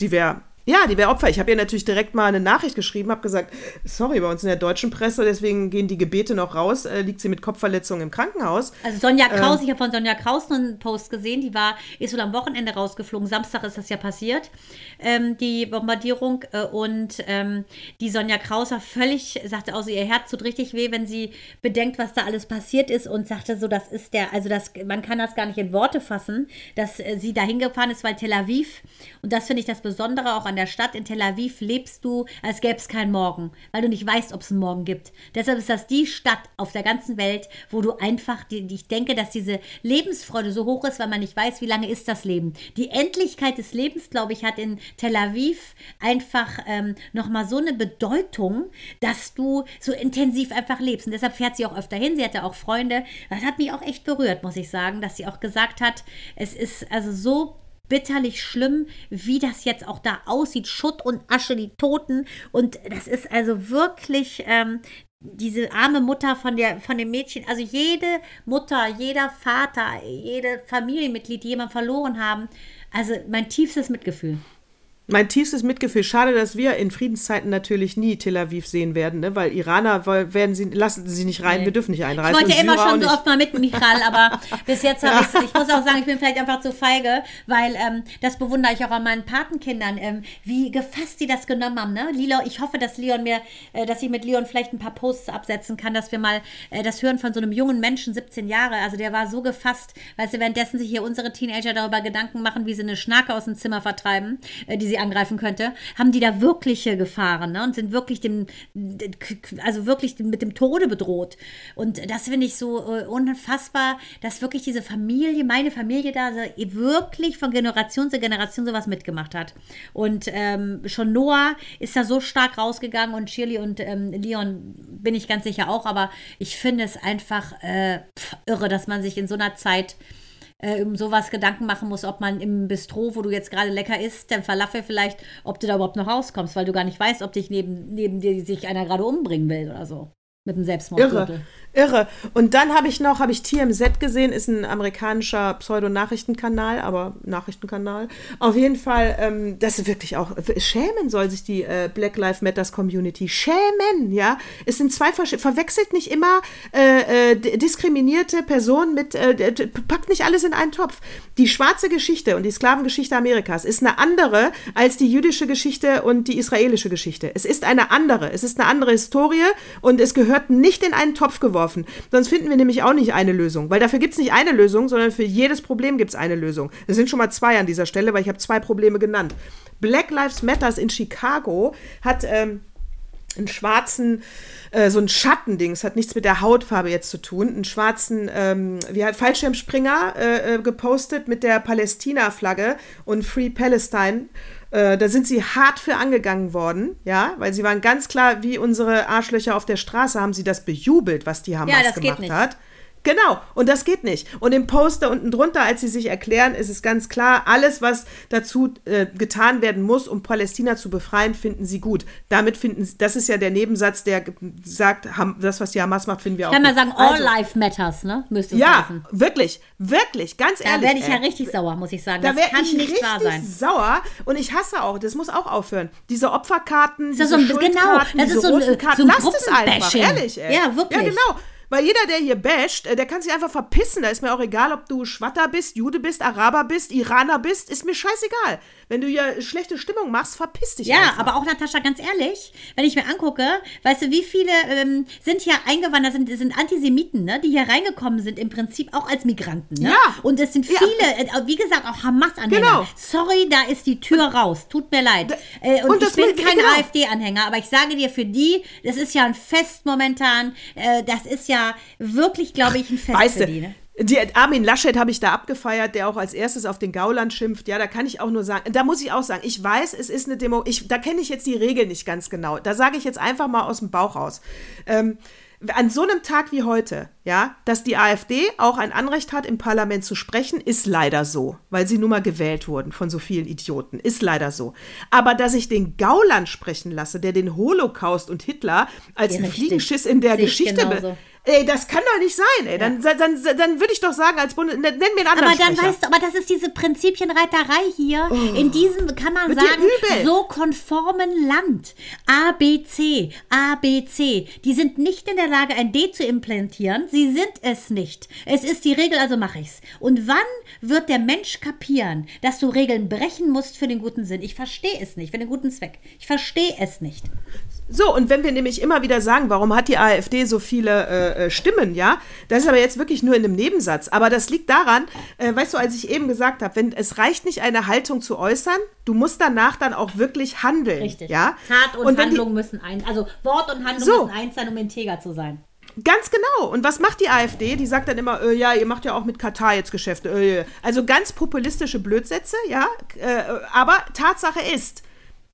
die wäre ja, die wäre Opfer. Ich habe ihr natürlich direkt mal eine Nachricht geschrieben, habe gesagt, sorry, bei uns in der deutschen Presse, deswegen gehen die Gebete noch raus, äh, liegt sie mit Kopfverletzungen im Krankenhaus. Also Sonja Kraus, ich habe von Sonja Kraus einen Post gesehen, die war, ist wohl am Wochenende rausgeflogen. Samstag ist das ja passiert, ähm, die Bombardierung. Äh, und ähm, die Sonja Kraus war völlig, sagte also, ihr Herz tut richtig weh, wenn sie bedenkt, was da alles passiert ist und sagte so, das ist der, also das, man kann das gar nicht in Worte fassen, dass äh, sie da hingefahren ist, weil Tel Aviv, und das finde ich das Besondere auch an an der Stadt. In Tel Aviv lebst du, als gäbe es keinen Morgen, weil du nicht weißt, ob es einen Morgen gibt. Deshalb ist das die Stadt auf der ganzen Welt, wo du einfach, ich denke, dass diese Lebensfreude so hoch ist, weil man nicht weiß, wie lange ist das Leben. Die Endlichkeit des Lebens, glaube ich, hat in Tel Aviv einfach ähm, nochmal so eine Bedeutung, dass du so intensiv einfach lebst. Und deshalb fährt sie auch öfter hin. Sie hatte auch Freunde. Das hat mich auch echt berührt, muss ich sagen, dass sie auch gesagt hat, es ist also so bitterlich schlimm, wie das jetzt auch da aussieht. Schutt und Asche, die Toten. Und das ist also wirklich ähm, diese arme Mutter von, der, von dem Mädchen. Also jede Mutter, jeder Vater, jede Familienmitglied, die jemanden verloren haben. Also mein tiefstes Mitgefühl. Mein tiefstes Mitgefühl. Schade, dass wir in Friedenszeiten natürlich nie Tel Aviv sehen werden, ne? weil Iraner werden sie, lassen sie nicht rein, Nee. wir dürfen nicht Ich einreisen. wollte ja immer schon so oft mal mit, Michael, aber bis jetzt habe ich Ich muss auch sagen, ich bin vielleicht einfach zu feige, weil ähm, das bewundere ich auch an meinen Patenkindern, ähm, wie gefasst sie das genommen haben. Ne? Lilo, ich hoffe, dass Leon mir, äh, dass ich mit Leon vielleicht ein paar Posts absetzen kann, dass wir mal äh, das hören von so einem jungen Menschen, 17 Jahre. Also der war so gefasst, weißt du, währenddessen sich hier unsere Teenager darüber Gedanken machen, wie sie eine Schnarke aus dem Zimmer vertreiben, äh, die sie angreifen könnte, haben die da wirkliche Gefahren ne? und sind wirklich dem, also wirklich mit dem Tode bedroht. Und das finde ich so äh, unfassbar, dass wirklich diese Familie, meine Familie da so wirklich von Generation zu Generation sowas mitgemacht hat. Und ähm, schon Noah ist da so stark rausgegangen und Shirley und ähm, Leon bin ich ganz sicher auch, aber ich finde es einfach äh, irre, dass man sich in so einer Zeit äh, um sowas Gedanken machen muss, ob man im Bistro, wo du jetzt gerade lecker isst, dann Falafel vielleicht, ob du da überhaupt noch rauskommst, weil du gar nicht weißt, ob dich neben, neben dir sich einer gerade umbringen will oder so. Mit einem Selbstmordgürtel. Irre, irre. Und dann habe ich noch, habe ich TMZ gesehen, ist ein amerikanischer Pseudo-Nachrichtenkanal, aber Nachrichtenkanal. Auf jeden Fall, ähm, das ist wirklich auch, schämen soll sich die äh, Black Lives Matters Community. Schämen, ja. Es sind zwei verschiedene, verwechselt nicht immer äh, äh, diskriminierte Personen mit, äh, packt nicht alles in einen Topf. Die schwarze Geschichte und die Sklavengeschichte Amerikas ist eine andere als die jüdische Geschichte und die israelische Geschichte. Es ist eine andere. Es ist eine andere Historie und es gehört nicht in einen Topf geworfen. Sonst finden wir nämlich auch nicht eine Lösung. Weil dafür gibt es nicht eine Lösung, sondern für jedes Problem gibt es eine Lösung. Es sind schon mal zwei an dieser Stelle, weil ich habe zwei Probleme genannt. Black Lives Matters in Chicago hat ähm, einen schwarzen, äh, so ein Schattending, es hat nichts mit der Hautfarbe jetzt zu tun, einen schwarzen, ähm, wie halt Fallschirmspringer äh, äh, gepostet mit der Palästina-Flagge und Free Palestine. Äh, da sind sie hart für angegangen worden, ja, weil sie waren ganz klar, wie unsere Arschlöcher auf der Straße, haben sie das bejubelt, was die Hamas geht gemacht hat. Genau, und das geht nicht. Und im Poster unten drunter, als sie sich erklären, ist es ganz klar, alles, was dazu äh, getan werden muss, um Palästina zu befreien, finden sie gut. Damit finden sie, das ist ja der Nebensatz, der sagt, ham, das, was die Hamas macht, finden wir auch Kann man gut. sagen, all Also, life matters, ne? Müsste es Ja, heißen. wirklich, wirklich, ganz Da ehrlich. werde ich ja ey. richtig sauer, muss ich sagen. Da das kann ich nicht wahr sein. sauer und ich hasse auch, das muss auch aufhören. Diese Opferkarten, das diese so ein- genau, Schuldkarten, das ist so ein, äh, so ein lasst es einfach, ehrlich, ey. Ja, wirklich. Ja, genau. Weil jeder, der hier basht, äh, der kann sich einfach verpissen. Da ist mir auch egal, ob du Schwatter bist, Jude bist, Araber bist, Iraner bist, ist mir scheißegal. Wenn du hier schlechte Stimmung machst, verpiss dich Ja, einfach. aber auch Natascha, ganz ehrlich, wenn ich mir angucke, weißt du, wie viele ähm, sind hier eingewandert, sind, sind Antisemiten, ne, die hier reingekommen sind, im Prinzip auch als Migranten. Ne? Ja. Und es sind Ja. viele, äh, wie gesagt, auch Hamas-Anhänger. Genau. Sorry, da ist die Tür raus. Tut mir leid. Äh, und, und ich bin kein genau. AfD-Anhänger, aber ich sage dir, für die, das ist ja ein Fest momentan. Äh, das ist ja wirklich, glaube ich, ein Fest Weißt du, die. Armin Laschet habe ich da abgefeiert, der auch als erstes auf den Gauland schimpft. Ja, da kann ich auch nur sagen, da muss ich auch sagen, ich weiß, es ist eine Demo, ich, da kenne ich jetzt die Regeln nicht ganz genau. Da sage ich jetzt einfach mal aus dem Bauch raus. Ähm, an so einem Tag wie heute, ja, dass die AfD auch ein Anrecht hat, im Parlament zu sprechen, ist leider so, weil sie nun mal gewählt wurden von so vielen Idioten. Ist leider so. Aber dass ich den Gauland sprechen lasse, der den Holocaust und Hitler als Ja, einen. Fliegenschiss in der Geschichte. Ey, das kann doch nicht sein, ey. Dann, dann, dann, dann würde ich doch sagen, als Bundes... Nenn mir einen anderen Aber dann Sprecher. weißt du, aber das ist diese Prinzipienreiterei hier. In diesem kann man Oh. Dir sagen, so konformen Land. A, B, C, A, B, C. Die sind nicht in der Lage, ein D zu implantieren. Sie sind es nicht. Es ist die Regel, also mache ich's. Und wann wird der Mensch kapieren, dass du Regeln brechen musst für den guten Sinn? Ich verstehe es nicht, für den guten Zweck. Ich verstehe es nicht. So, und wenn wir nämlich immer wieder sagen, warum hat die AfD so viele äh, stimmen, ja. Das ist aber jetzt wirklich nur in einem Nebensatz. Aber das liegt daran, äh, weißt du, als ich eben gesagt habe, wenn es reicht nicht, eine Haltung zu äußern, du musst danach dann auch wirklich handeln. Richtig. Ja? Tat und, Und wenn die- Handlung müssen eins, also Wort und Handlung So. müssen eins sein, um integer zu sein. Ganz genau. Und was macht die AfD? Die sagt dann immer, äh, ja, ihr macht ja auch mit Katar jetzt Geschäfte. Äh, also ganz populistische Blödsätze, ja. Äh, aber Tatsache ist,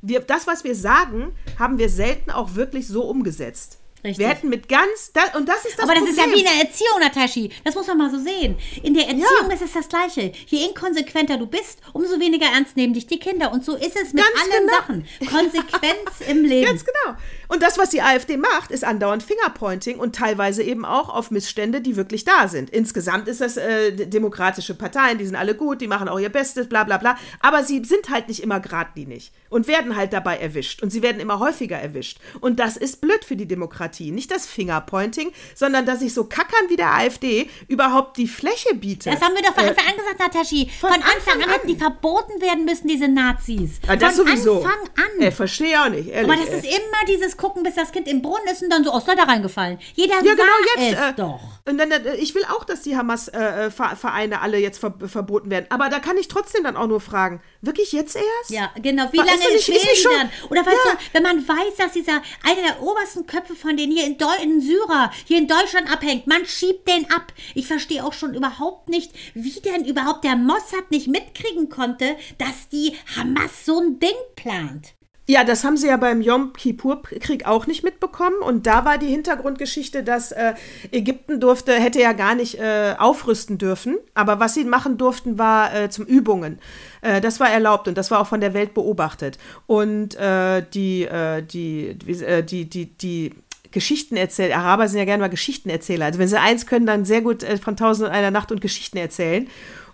wir, das, was wir sagen, haben wir selten auch wirklich so umgesetzt. Richtig. Wir hätten mit ganz, da, und das ist das Aber das Problem. ist ja wie in der Erziehung, Natashi. Das muss man mal so sehen. In der Erziehung Ja. ist es das Gleiche. Je inkonsequenter du bist, umso weniger ernst nehmen dich die Kinder. Und so ist es mit Ganz allen genau. Sachen. Konsequenz im Leben. Ganz genau. Und das, was die AfD macht, ist andauernd Fingerpointing und teilweise eben auch auf Missstände, die wirklich da sind. Insgesamt ist das äh, demokratische Parteien, die sind alle gut, die machen auch ihr Bestes, bla bla bla. Aber sie sind halt nicht immer geradlinig und werden halt dabei erwischt. Und sie werden immer häufiger erwischt. Und das ist blöd für die Demokratie. Nicht das Fingerpointing, sondern dass ich so kackern wie der AfD überhaupt die Fläche biete. Das haben wir doch von Äh, Anfang an gesagt, Natashi. Von, von Anfang, Anfang an an. hätten die verboten werden müssen, diese Nazis. ja, das von sowieso. Anfang an. Äh, verstehe auch nicht, ehrlich. Aber das ey. ist immer dieses Gucken, bis das Kind im Brunnen ist und dann so aus da reingefallen. Jeder Ja, genau jetzt. es äh, doch. Und dann, äh, ich will auch, dass die Hamas-Vereine alle jetzt ver verboten werden. Aber da kann ich trotzdem dann auch nur fragen, wirklich jetzt erst? Ja, genau. Wie War- lange ist nicht- ist nicht schon- dann? Oder weißt Ja. du, wenn man weiß, dass dieser einer der obersten Köpfe von denen hier in, Deu in Syrer, hier in Deutschland abhängt, man schiebt den ab. Ich verstehe auch schon überhaupt nicht, wie denn überhaupt der Mossad nicht mitkriegen konnte, dass die Hamas so ein Ding plant. Ja, das haben sie ja beim Yom Kippur-Krieg auch nicht mitbekommen. Und da war die Hintergrundgeschichte, dass äh, Ägypten durfte, hätte ja gar nicht äh, aufrüsten dürfen. Aber was sie machen durften, war äh, zum Übungen. Äh, das war erlaubt und das war auch von der Welt beobachtet. Und äh, die, äh, die, äh, die, die, die Geschichtenerzähler, Araber sind ja gerne mal Geschichtenerzähler. Also wenn sie eins können, dann sehr gut äh, von Tausend und einer Nacht und Geschichten erzählen.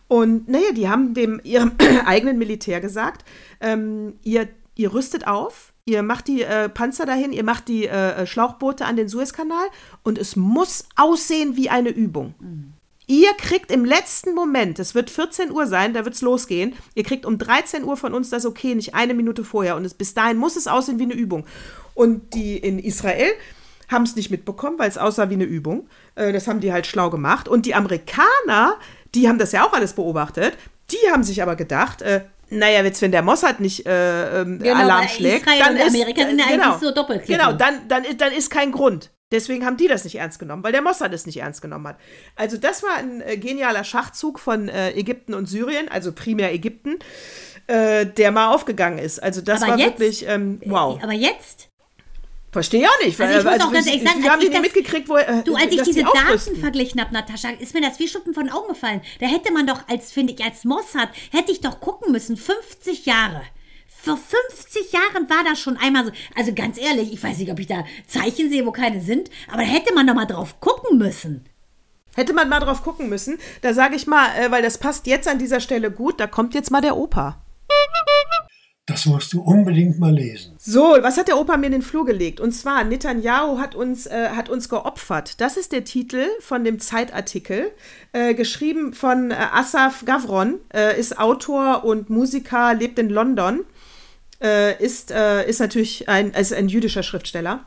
Und naja, die haben dem ihrem eigenen Militär gesagt, ähm, ihr, ihr rüstet auf, ihr macht die äh, Panzer dahin, ihr macht die äh, Schlauchboote an den Suezkanal und es muss aussehen wie eine Übung. Ihr kriegt im letzten Moment, es wird 14 Uhr sein, da wird es losgehen, ihr kriegt um 13 Uhr von uns das okay, nicht eine Minute vorher. Und es, bis dahin muss es aussehen wie eine Übung. Und die in Israel haben es nicht mitbekommen, weil es aussah wie eine Übung. Äh, das haben die halt schlau gemacht. Und die Amerikaner, die haben das ja auch alles beobachtet, die haben sich aber gedacht, äh, naja, jetzt wenn der Mossad nicht äh, ähm, Genau, Alarm schlägt, Israel dann ist, Amerika sind ja äh, eigentlich so Doppelklicken. Genau, dann, dann, ist- dann ist kein Grund. Deswegen haben die das nicht ernst genommen, weil der Mossad es nicht ernst genommen hat. Also das war ein äh, genialer Schachzug von äh, Ägypten und Syrien, also primär Ägypten, äh, der mal aufgegangen ist. Also das Aber war jetzt- wirklich, ähm, wow. Aber jetzt, Verstehe auch nicht. Also ich muss auch ganz ehrlich sagen, wir haben ich nicht das- mitgekriegt, wo, äh, du, als ich dass die diese Daten verglichen habe, Natascha, ist mir das wie Schuppen von den Augen gefallen. Da hätte man doch, als finde ich, als Mossad, hätte ich doch gucken müssen, 50 Jahre. Vor 50 Jahren war das schon einmal so. Also ganz ehrlich, ich weiß nicht, ob ich da Zeichen sehe, wo keine sind, aber da hätte man doch mal drauf gucken müssen. Hätte man mal drauf gucken müssen. Da sage ich mal, äh, weil das passt jetzt an dieser Stelle gut, da kommt jetzt mal der Opa. Das musst du unbedingt mal lesen. So, was hat der Opa mir in den Flur gelegt? Und zwar, Netanyahu hat uns, äh, hat uns geopfert. Das ist der Titel von dem Zeitartikel, äh, geschrieben von äh, Asaf Gavron, äh, ist Autor und Musiker, lebt in London, äh, ist, äh, ist natürlich ein, ist ein jüdischer Schriftsteller.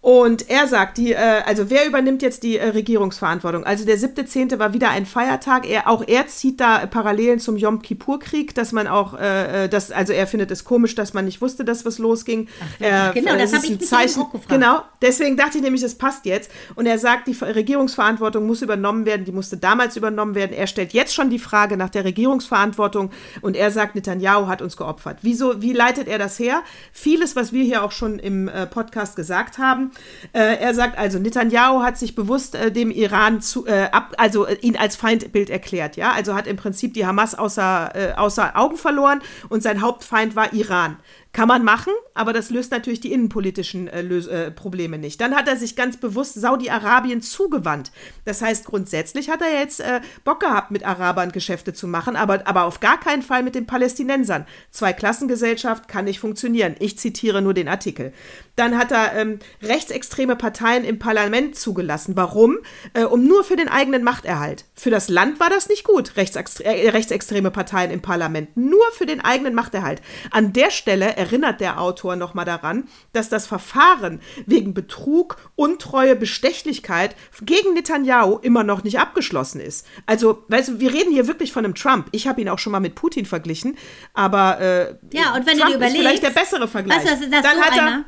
Und er sagt, die, äh, also wer übernimmt jetzt die äh, Regierungsverantwortung? Also der 7.10. war wieder ein Feiertag. Er, auch er zieht da Parallelen zum Yom Kippur-Krieg, dass man auch, äh, äh, das, also er findet es komisch, dass man nicht wusste, dass was losging. er, genau, äh, das es hab ist ich ein mich Zeichen. auch gefragt. Genau, deswegen dachte ich nämlich, das passt jetzt. Und er sagt, die Ver- Regierungsverantwortung muss übernommen werden, die musste damals übernommen werden. Er stellt jetzt schon die Frage nach der Regierungsverantwortung und er sagt, Netanyahu hat uns geopfert. Wieso, wie leitet er das her? Vieles, was wir hier auch schon im äh, Podcast gesagt haben. Äh, er sagt also, Netanyahu hat sich bewusst äh, dem Iran zu, äh, ab, also äh, ihn als Feindbild erklärt, ja. Also hat im Prinzip die Hamas außer, äh, außer Augen verloren und sein Hauptfeind war Iran. Kann man machen, aber das löst natürlich die innenpolitischen äh, äh, Probleme nicht. Dann hat er sich ganz bewusst Saudi-Arabien zugewandt. Das heißt, grundsätzlich hat er jetzt äh, Bock gehabt, mit Arabern Geschäfte zu machen, aber, aber auf gar keinen Fall mit den Palästinensern. Zweiklassengesellschaft kann nicht funktionieren. Ich zitiere nur den Artikel. Dann hat er ähm, rechtsextreme Parteien im Parlament zugelassen. Warum? Äh, um nur für den eigenen Machterhalt. Für das Land war das nicht gut, rechtsextre äh, rechtsextreme Parteien im Parlament. Nur für den eigenen Machterhalt. An der Stelle erinnert der Autor nochmal daran, dass das Verfahren wegen Betrug, Untreue, Bestechlichkeit gegen Netanyahu immer noch nicht abgeschlossen ist. Also, weißt du, wir reden hier wirklich von einem Trump. Ich habe ihn auch schon mal mit Putin verglichen, aber äh, Ja, und wenn du Trump dir überlegst, ist vielleicht der bessere Vergleich. Weißt du, das ist das Dann so hat er, einer?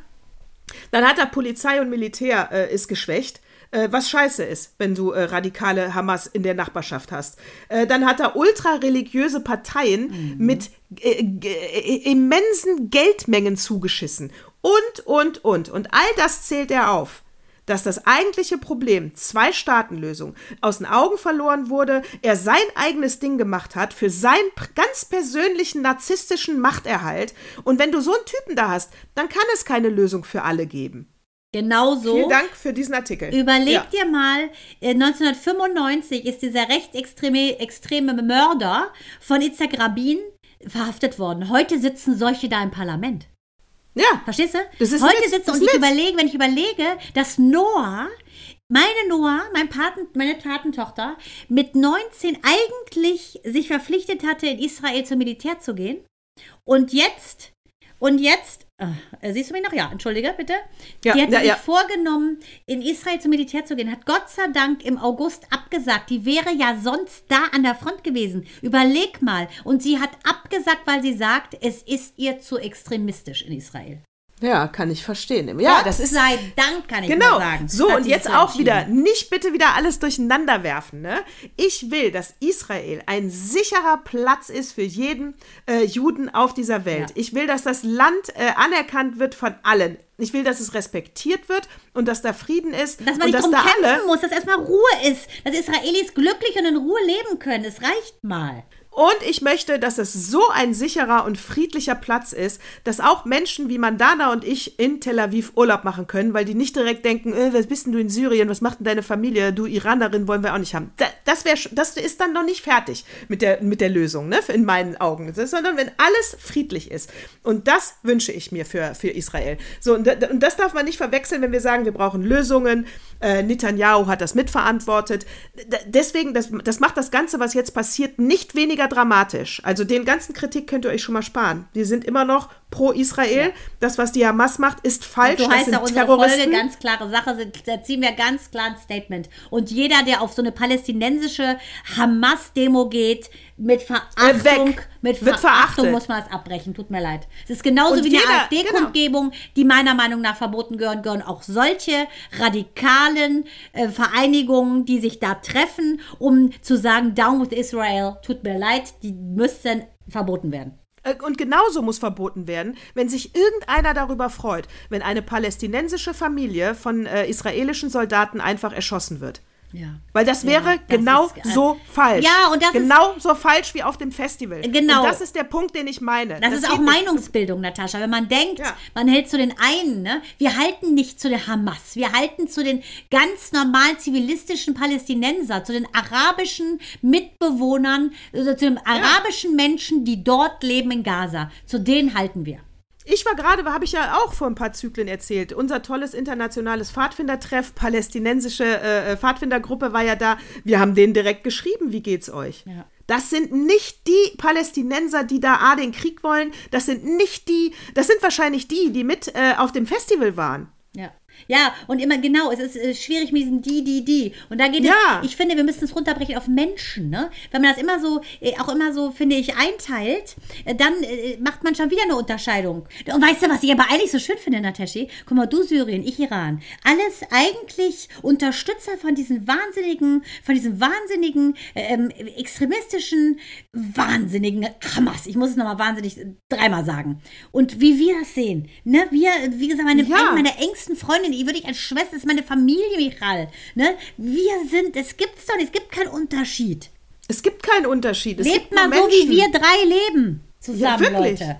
dann hat er Polizei und Militär äh, ist geschwächt. Äh, was scheiße ist, wenn du äh, radikale Hamas in der Nachbarschaft hast. Äh, dann hat er ultrareligiöse Parteien mit äh, äh, immensen Geldmengen zugeschissen. Und, und, und. Und all das zählt er auf. Dass das eigentliche Problem, Zwei-Staaten-Lösung, aus den Augen verloren wurde, er sein eigenes Ding gemacht hat für seinen ganz persönlichen narzisstischen Machterhalt. Und wenn du so einen Typen da hast, dann kann es keine Lösung für alle geben. Genau so. Vielen Dank für diesen Artikel. Überleg Ja. dir mal, äh, 1995 ist dieser rechtsextreme extreme Mörder von Itzhak Rabin verhaftet worden. Heute sitzen solche da im Parlament. Ja, Verstehst du? Das ist Heute sitzen und ich überlege, wenn ich überlege, dass Noah, meine Noah, mein Paten, meine Patentochter, mit 19 eigentlich sich verpflichtet hatte, in Israel zum Militär zu gehen. Und jetzt, und jetzt, ah, siehst du mich noch? Ja, entschuldige bitte. Ja, die hat ja, sich ja. vorgenommen, in Israel zum Militär zu gehen, hat Gott sei Dank im August abgesagt. Die wäre ja sonst da an der Front gewesen. Überleg mal. Und sie hat abgesagt, weil sie sagt, es ist ihr zu extremistisch in Israel. Ja, kann ich verstehen. Ja, Gott das ist sei Dank, kann ich Genau. sagen. So, und jetzt auch wieder, nicht bitte wieder alles durcheinander werfen. Ne? Ich will, dass Israel ein sicherer Platz ist für jeden äh, Juden auf dieser Welt. Ja. Ich will, dass das Land äh, anerkannt wird von allen. Ich will, dass es respektiert wird und dass da Frieden ist. Dass man nicht dass drum da kämpfen muss, dass erstmal Ruhe ist, dass Israelis glücklich und in Ruhe leben können. Es reicht mal. Und ich möchte, dass es so ein sicherer und friedlicher Platz ist, dass auch Menschen wie Mandana und ich in Tel Aviv Urlaub machen können, weil die nicht direkt denken, äh, was bist denn du in Syrien, was macht denn deine Familie, du Iranerin wollen wir auch nicht haben. Da, das, wär, das ist dann noch nicht fertig mit der, mit der Lösung, ne, in meinen Augen. Sondern wenn alles friedlich ist. Und das wünsche ich mir für, für Israel. So, und, und das darf man nicht verwechseln, wenn wir sagen, wir brauchen Lösungen. Äh, Netanyahu hat das mitverantwortet. D deswegen, das, das macht das Ganze, was jetzt passiert, nicht weniger dramatisch. Also den ganzen Kritik könnt ihr euch schon mal sparen. Wir sind immer noch pro Israel. Das, was die Hamas macht, ist falsch. So das heißt sind auch unsere Terroristen. Folge, ganz klare Sache, da ziehen wir ganz klar ein Statement. Und jeder, der auf so eine palästinensische Hamas-Demo geht, mit Verachtung, Äh, mit Verachtung muss man es abbrechen. Tut mir leid. Es ist genauso Und wie die jeder- genau. AfD-Kundgebung, die meiner Meinung nach verboten gehören, gehören auch solche radikalen äh, Vereinigungen, die sich da treffen, um zu sagen, down with Israel, tut mir leid, die müssten verboten werden. Äh, Und genauso muss verboten werden, wenn sich irgendeiner darüber freut, wenn eine palästinensische Familie von äh, israelischen Soldaten einfach erschossen wird. Ja. Weil das wäre das genau ist- so falsch. Ja, und das ist- genau so falsch wie auf dem Festival. Genau. Und das ist der Punkt, den ich meine. Das, ist auch. Meinungsbildung, Natascha. Wenn man denkt, Ja. man hält zu den einen, ne? wir halten nicht zu der Hamas, wir halten zu den ganz normalen zivilistischen Palästinenser, zu den arabischen Mitbewohnern, also zu den arabischen Menschen, die dort leben in Gaza. Zu denen halten wir. Ich war gerade, habe ich ja auch vor ein paar Zyklen erzählt, unser tolles internationales Pfadfindertreff, palästinensische äh, Pfadfindergruppe war ja da. Wir haben denen direkt geschrieben, wie geht's euch? Ja. Das sind nicht die Palästinenser, die da A, den Krieg wollen. Das sind nicht die, das sind wahrscheinlich die, die mit äh, auf dem Festival waren. Ja. Und immer genau, es ist äh, schwierig mit diesem die, die, die. Und da geht Ja. es, ich finde, wir müssen es runterbrechen auf Menschen, ne? Wenn man das immer so, äh, auch immer so, finde ich, einteilt, äh, dann macht man schon wieder eine Unterscheidung. Und weißt du, was ich aber eigentlich so schön finde, Nataschi? Guck mal, du Syrien, ich Iran. Alles eigentlich Unterstützer von diesen wahnsinnigen, von diesem wahnsinnigen, äh, ähm, extremistischen, wahnsinnigen Hamas. Ich muss es nochmal wahnsinnig dreimal sagen. Und wie wir das sehen, ne? Wir, wie gesagt, meine, Ja. eine meiner engsten Freundinnen, die würde ich als Schwester, das ist meine Familie, Michal. Ne? Wir sind, es gibt's doch nicht, es gibt keinen Unterschied. Es gibt keinen Unterschied. Es Lebt mal so, wie wir drei leben. Ja, Zusammen, wirklich. Leute.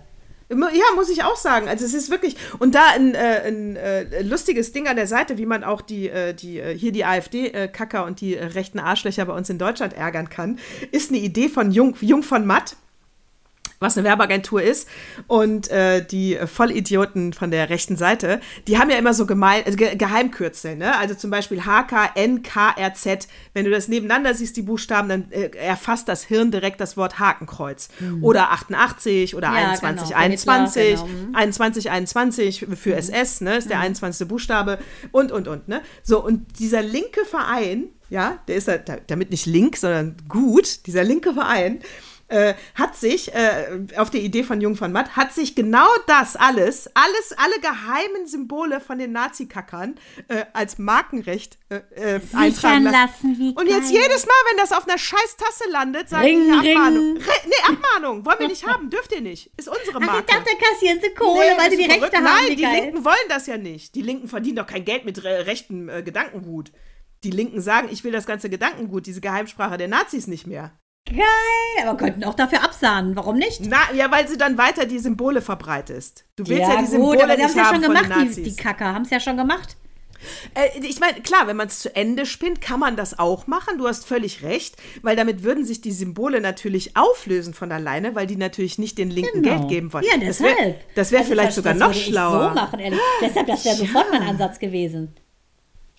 Ja, muss ich auch sagen. Also es ist wirklich und da ein, äh, ein äh, lustiges Ding an der Seite, wie man auch die, äh, die äh, hier die AfD-Kacker und die äh, rechten Arschlöcher bei uns in Deutschland ärgern kann, ist eine Idee von Jung, Jung von Matt. Was eine Werbeagentur ist. Und äh, die Vollidioten von der rechten Seite, die haben ja immer so gemein, äh, Ge Geheimkürzel, ne? Also zum Beispiel HKNKRZ. Wenn du das nebeneinander siehst, die Buchstaben, dann äh, erfasst das Hirn direkt das Wort Hakenkreuz. Oder 88 oder Mhm. Ja, 21, genau, 21, Hitler, genau. Mhm. 21, 21 für SS, ne? Ist der 21. Buchstabe und, und, und, ne? So, und dieser linke Verein, ja, der ist da, damit nicht link, sondern gut, dieser linke Verein, äh, hat sich, äh, auf der Idee von Jung von Matt, hat sich genau das alles, alles, alle geheimen Symbole von den Nazikackern äh, als Markenrecht äh, äh, eintragen lassen. lassen, Und jetzt jedes Mal, wenn das auf einer scheiß Tasse landet, sagen Ring, die Abmahnung. ring. Re nee, Abmahnung. Wollen wir nicht haben. Dürft ihr nicht. Ist unsere Ach, ich Marke. dachte, kassieren sie Kohle, Nee, weil sie die du Rechte verrückt? haben. Nein, die geil. Linken wollen das ja nicht. Die Linken verdienen doch kein Geld mit re rechtem Gedankengut. Die Linken sagen, ich will das ganze Gedankengut, diese Geheimsprache der Nazis nicht mehr. Geil, aber könnten auch dafür absahnen. Warum nicht? Na, ja, weil sie dann weiter die Symbole verbreitest. Du willst ja, die gut, Symbole aber sie haben nicht es ja haben schon gemacht, die, Nazis. die Kacke. Haben es ja schon gemacht. Äh, ich meine, klar, wenn man es zu Ende spinnt, kann man das auch machen. Du hast völlig recht, weil damit würden sich die Symbole natürlich auflösen von alleine, weil die natürlich nicht den Linken Genau. Geld geben wollen. Ja, Das wäre deshalb. das wär Also vielleicht sogar das noch würde ich schlauer. so machen, ehrlich. Deshalb, das wäre sofort mein Ansatz gewesen.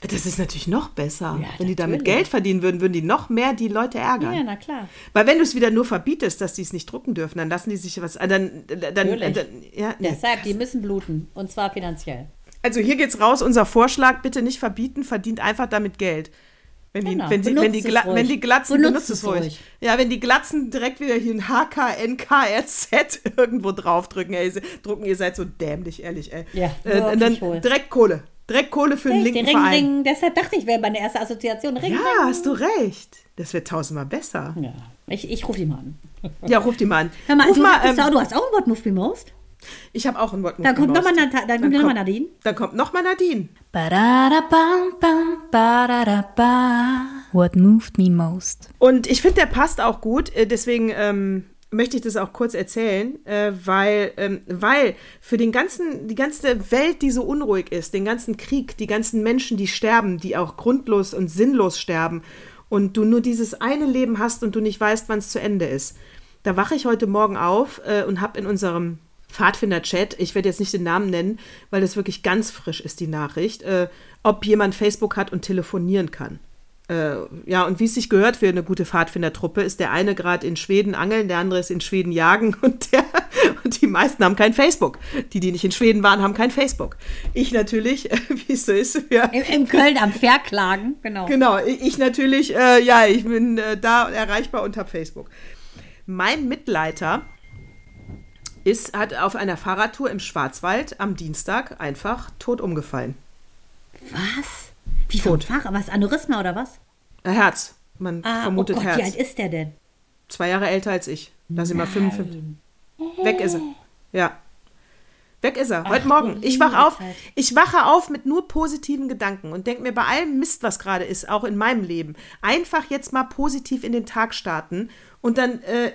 Das ist natürlich noch besser. Ja, wenn die damit. Geld verdienen würden, würden die noch mehr die Leute ärgern. Ja, na klar. Weil wenn du es wieder nur verbietest, dass die es nicht drucken dürfen, dann lassen die sich was. äh, Dann, dann, dann, dann ja, nee. Deshalb, die müssen bluten. Und zwar finanziell. Also hier geht's raus. Unser Vorschlag: Bitte nicht verbieten, verdient einfach damit Geld. Wenn die, Genau, wenn, benutzt wenn, die wenn die Glatzen Benutzt benutzt es ruhig. ruhig. Ja, wenn die Glatzen direkt wieder hier ein HKNKRZ irgendwo draufdrücken, ey, sie- drucken, ihr seid so dämlich, ehrlich, ey. Ja, äh, dann wohl. direkt Kohle. Direkt Kohle für den linken Ring, Verein. Ring. Deshalb dachte ich, wäre meine erste Assoziation. Ring, Ja, Ring. hast du recht. Das wird tausendmal besser. Ja, ich, ich rufe die mal an. Ja, ruf die mal an. Hör mal, ruf du, mal ähm, du hast auch ein What Move Me Most? ich habe auch ein Wort. Dann kommt nochmal Nat- dann kommt noch mal Nadine. Dann kommt nochmal Nadine. What moved me most? Und ich finde, der passt auch gut. äh, Deswegen ähm, möchte ich das auch kurz erzählen, äh, weil, ähm, weil für den ganzen, die ganze Welt, die so unruhig ist, den ganzen Krieg, die ganzen Menschen, die sterben, die auch grundlos und sinnlos sterben, und du nur dieses eine Leben hast und du nicht weißt, wann es zu Ende ist. Da wache ich heute Morgen auf äh, und habe in unserem Pfadfinder-Chat, ich werde jetzt nicht den Namen nennen, weil das wirklich ganz frisch ist, die Nachricht, äh, ob jemand Facebook hat und telefonieren kann. Äh, ja, und wie es sich gehört für eine gute Pfadfindertruppe, ist der eine gerade in Schweden angeln, der andere ist in Schweden jagen und, der, und die meisten haben kein Facebook. Die, die nicht in Schweden waren, haben kein Facebook. Ich natürlich, wie es so ist, ja, In, in Köln am Verklagen, genau. Genau, ich ich natürlich, äh, ja, ich bin äh, da erreichbar und habe Facebook. Mein Mitleiter ist, hat auf einer Fahrradtour im Schwarzwald am Dienstag einfach tot umgefallen. Was? Wie vom Tot. Fach? Was? Aneurysma oder was? Äh, Herz. Man Ah, vermutet oh Gott, wie Herz. alt ist der denn? Zwei Jahre älter als ich. Lass ihn mal 55. Weg ist er. Ja. Weg ist er. Heute Ach, Morgen. du Ich wach auf. Ich wache auf mit nur positiven Gedanken und denke mir bei allem Mist, was gerade ist, auch in meinem Leben, einfach jetzt mal positiv in den Tag starten und dann, äh,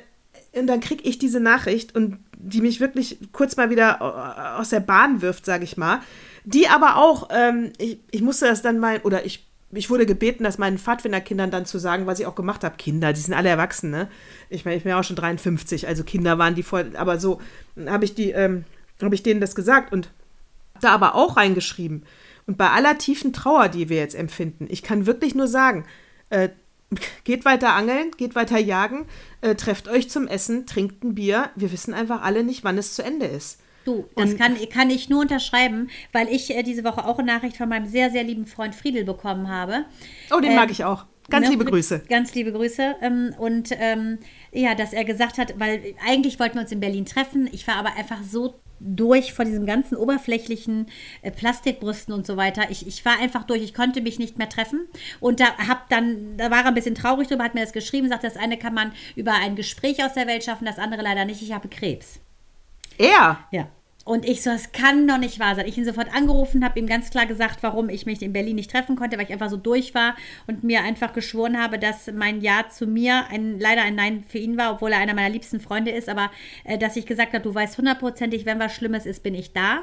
und dann kriege ich diese Nachricht und die mich wirklich kurz mal wieder äh, aus der Bahn wirft, sage ich mal. Die aber auch, ähm, ich, ich musste das dann mal, oder ich ich wurde gebeten, das meinen Pfadfinderkindern dann zu sagen, was ich auch gemacht habe. Kinder, die sind alle erwachsen, ne? Ich meine, ich bin ja auch schon 53, also Kinder waren die voll, aber so habe ich die, ähm, habe ich denen das gesagt und da aber auch reingeschrieben. Und bei aller tiefen Trauer, die wir jetzt empfinden, ich kann wirklich nur sagen, äh, geht weiter angeln, geht weiter jagen, äh, trefft euch zum Essen, trinkt ein Bier. Wir wissen einfach alle nicht, wann es zu Ende ist. Du, das kann, kann ich nur unterschreiben, weil ich äh, diese Woche auch eine Nachricht von meinem sehr, sehr lieben Freund Friedel bekommen habe. Oh, den Ähm, mag ich auch. Ganz Ne, liebe Grüße. Ganz liebe Grüße. Ähm, und ähm, ja, dass er gesagt hat, weil eigentlich wollten wir uns in Berlin treffen. Ich war aber einfach so durch von diesem ganzen oberflächlichen äh, Plastikbrüsten und so weiter. Ich, ich war einfach durch, ich konnte mich nicht mehr treffen. Und da hab dann, da war er ein bisschen traurig drüber, hat mir das geschrieben, sagt, das eine kann man über ein Gespräch aus der Welt schaffen, das andere leider nicht. Ich habe Krebs. Er. Ja. Und ich so, das kann doch nicht wahr sein. Ich ihn sofort angerufen, habe ihm ganz klar gesagt, warum ich mich in Berlin nicht treffen konnte, weil ich einfach so durch war und mir einfach geschworen habe, dass mein Ja zu mir ein, leider ein Nein für ihn war, obwohl er einer meiner liebsten Freunde ist, aber äh, dass ich gesagt habe, du weißt hundertprozentig, wenn was Schlimmes ist, bin ich da.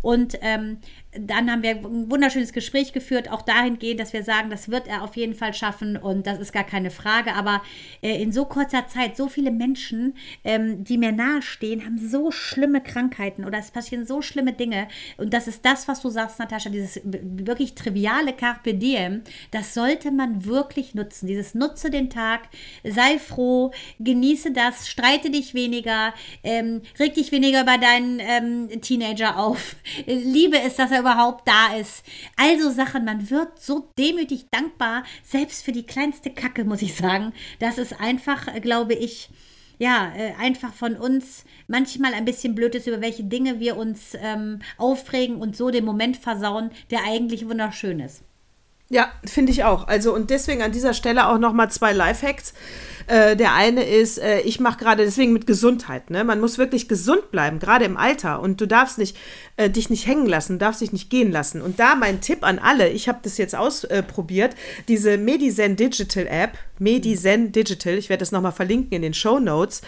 Und ähm, dann haben wir ein wunderschönes Gespräch geführt, auch dahingehend, dass wir sagen, das wird er auf jeden Fall schaffen und das ist gar keine Frage. Aber äh, in so kurzer Zeit, so viele Menschen, ähm, die mir nahestehen, haben so schlimme Krankheiten oder es passieren so schlimme Dinge. Und das ist das, was du sagst, Natascha, dieses wirklich triviale Carpe Diem, das sollte man wirklich nutzen. Dieses nutze den Tag, sei froh, genieße das, streite dich weniger, ähm, reg dich weniger über deinen ähm, Teenager auf. Liebe es, dass er überhaupt da ist. Also Sachen, man wird so demütig dankbar, selbst für die kleinste Kacke, muss ich sagen. Das ist einfach, glaube ich, ja, äh, einfach von uns manchmal ein bisschen blöd ist, über welche Dinge wir uns ähm, aufregen und so den Moment versauen, der eigentlich wunderschön ist. Ja, finde ich auch. Also und deswegen an dieser Stelle auch noch mal zwei Lifehacks. Äh, der eine ist, äh, ich mache gerade deswegen mit Gesundheit. Ne? Man muss wirklich gesund bleiben, gerade im Alter. Und du darfst nicht äh, dich nicht hängen lassen, darfst dich nicht gehen lassen. Und da mein Tipp an alle: Ich habe das jetzt ausprobiert. diese Medizen Digital App, Medizen Digital. Ich werde das noch mal verlinken in den Show Notes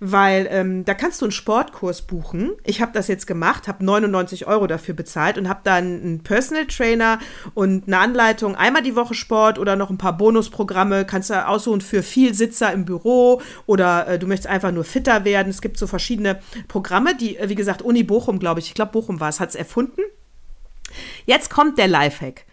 weil ähm, da kannst du einen Sportkurs buchen. Ich habe das jetzt gemacht, habe 99 Euro dafür bezahlt und habe dann einen Personal Trainer und eine Anleitung, einmal die Woche Sport oder noch ein paar Bonusprogramme. Kannst du aussuchen für viel Sitzer im Büro oder äh, du möchtest einfach nur fitter werden. Es gibt so verschiedene Programme, die, äh, wie gesagt, Uni Bochum, glaube ich, ich glaube Bochum war es, hat es erfunden. Jetzt kommt der Lifehack.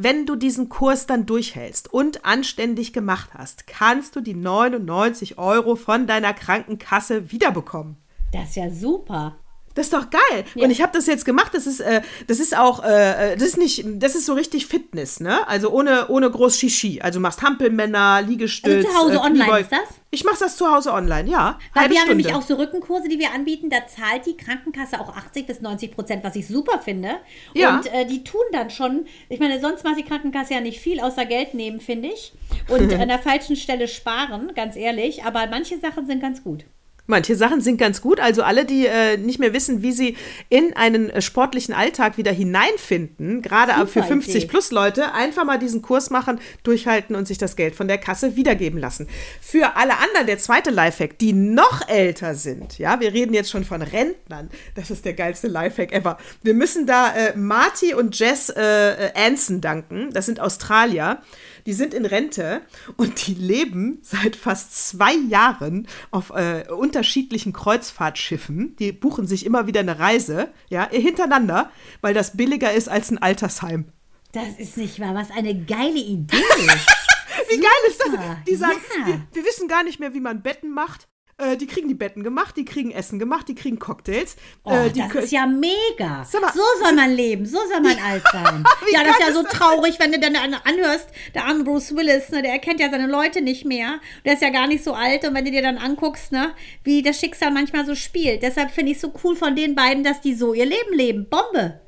Wenn du diesen Kurs dann durchhältst und anständig gemacht hast, kannst du die 99 Euro von deiner Krankenkasse wiederbekommen. Das ist ja super. Das ist doch geil. Ja. Und ich habe das jetzt gemacht. Das ist, äh, das ist auch, äh, das ist nicht, das ist so richtig Fitness, ne? Also ohne, ohne groß Shishi. Also machst Hampelmänner, Liegestütz. Also zu Hause äh, online ist das? Ich mache das zu Hause online, ja. Weil wir haben nämlich auch so Rückenkurse, die wir anbieten. Da zahlt die Krankenkasse auch 80 bis 90 Prozent, was ich super finde. Ja. Und äh, die tun dann schon, ich meine, sonst macht die Krankenkasse ja nicht viel, außer Geld nehmen, finde ich. Und an der falschen Stelle sparen, ganz ehrlich. Aber manche Sachen sind ganz gut. Manche Sachen sind ganz gut. Also alle, die äh, nicht mehr wissen, wie sie in einen äh, sportlichen Alltag wieder hineinfinden, gerade für 50 Idee. plus Leute, einfach mal diesen Kurs machen, durchhalten und sich das Geld von der Kasse wiedergeben lassen. Für alle anderen, der zweite Lifehack, die noch älter sind, ja, wir reden jetzt schon von Rentnern, das ist der geilste Lifehack ever. Wir müssen da äh, Marty und Jess äh, äh Anson danken, das sind Australier die sind in Rente und die leben seit fast zwei Jahren auf äh, unterschiedlichen Kreuzfahrtschiffen. Die buchen sich immer wieder eine Reise, ja, hintereinander, weil das billiger ist als ein Altersheim. Das ist nicht wahr. Was eine geile Idee. wie geil ist das? Die sagen, ja. wir, wir wissen gar nicht mehr, wie man Betten macht. Äh, die kriegen die Betten gemacht, die kriegen Essen gemacht, die kriegen Cocktails. Oh, äh, das ist ja mega. Mal, so soll man leben, so soll man alt sein. ja, das ist ja so traurig, wenn du dann anhörst, der arme Bruce Willis, ne, der erkennt ja seine Leute nicht mehr. Der ist ja gar nicht so alt und wenn du dir dann anguckst, ne, wie das Schicksal manchmal so spielt. Deshalb finde ich es so cool von den beiden, dass die so ihr Leben leben. Bombe.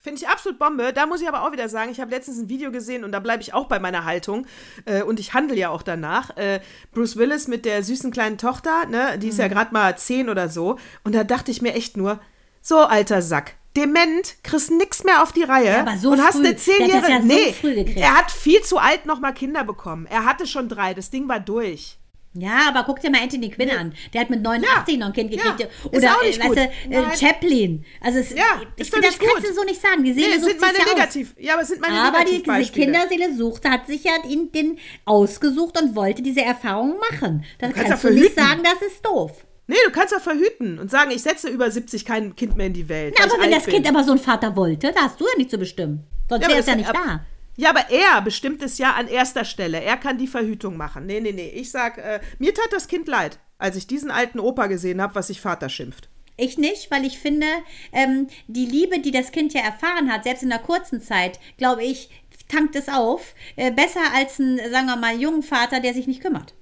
Finde ich absolut Bombe. Da muss ich aber auch wieder sagen, ich habe letztens ein Video gesehen und da bleibe ich auch bei meiner Haltung. Äh, und ich handle ja auch danach. Äh, Bruce Willis mit der süßen kleinen Tochter, ne, die mhm. ist ja mhm. gerade mal zehn oder so. Und da dachte ich mir echt nur, so alter Sack. Dement, kriegst nix mehr auf die Reihe ja, aber so und früh. hast eine zehnjährige. Ja nee, so er hat viel zu alt nochmal Kinder bekommen. Er hatte schon drei. Das Ding war durch. Ja, aber guck dir mal Anthony Quinn an. Der hat mit 89 ja. noch ein Kind gekriegt. Ja, Oder auch äh, weißt du, äh, Chaplin. Also es, ja, ich finde, das kannst du so nicht sagen. Die Seele nee, sind meine negativ. Ja, aber es sind meine Aber die, diese Kinderseele suchte, hat sich ja ihn den ausgesucht und wollte diese Erfahrung machen. Das du kannst, du nicht sagen, das ist doof. Nee, du kannst ja verhüten und sagen, ich setze über 70 kein Kind mehr in die Welt. Na, aber wenn das bin. Kind aber so ein Vater wollte, da hast du ja nicht zu bestimmen. Sonst ja, wäre es ja nicht da. Ja, aber er bestimmt es ja an erster Stelle. Er kann die Verhütung machen. Nee, nee, nee. Ich sag, äh, mir tat das Kind leid, als ich diesen alten Opa gesehen habe, was sich Vater schimpft. Ich nicht, weil ich finde, ähm, die Liebe, die das Kind ja erfahren hat, selbst in einer kurzen Zeit, glaube ich, tankt es auf. Äh, besser als ein, sagen wir mal, jungen Vater, der sich nicht kümmert.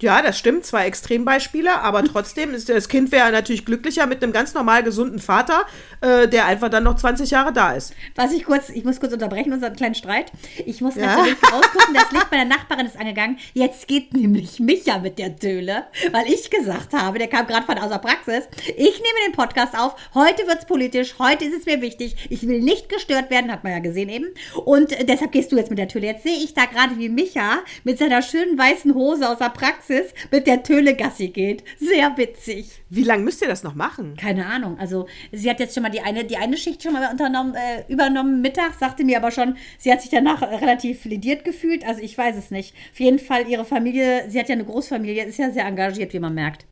Ja, das stimmt, zwei Extrembeispiele, aber trotzdem ist das Kind wäre natürlich glücklicher mit einem ganz normal gesunden Vater, äh, der einfach dann noch 20 Jahre da ist. Was ich kurz, ich muss kurz unterbrechen, unseren kleinen Streit. Ich muss ja. natürlich rausgucken, das Licht meiner Nachbarin ist angegangen. Jetzt geht nämlich Micha mit der Töle, weil ich gesagt habe, der kam gerade von außer Praxis. Ich nehme den Podcast auf. Heute wird es politisch, heute ist es mir wichtig. Ich will nicht gestört werden, hat man ja gesehen eben. Und deshalb gehst du jetzt mit der Töle. Jetzt sehe ich da gerade, wie Micha mit seiner schönen weißen Hose aus der Praxis Praxis mit der Töle Gassi geht. Sehr witzig. Wie lange müsst ihr das noch machen? Keine Ahnung. Also sie hat jetzt schon mal die eine, die eine Schicht schon mal unternommen, äh, übernommen mittags, sagte mir aber schon, sie hat sich danach relativ lediert gefühlt. Also ich weiß es nicht. Auf jeden Fall ihre Familie, sie hat ja eine Großfamilie, ist ja sehr engagiert, wie man merkt.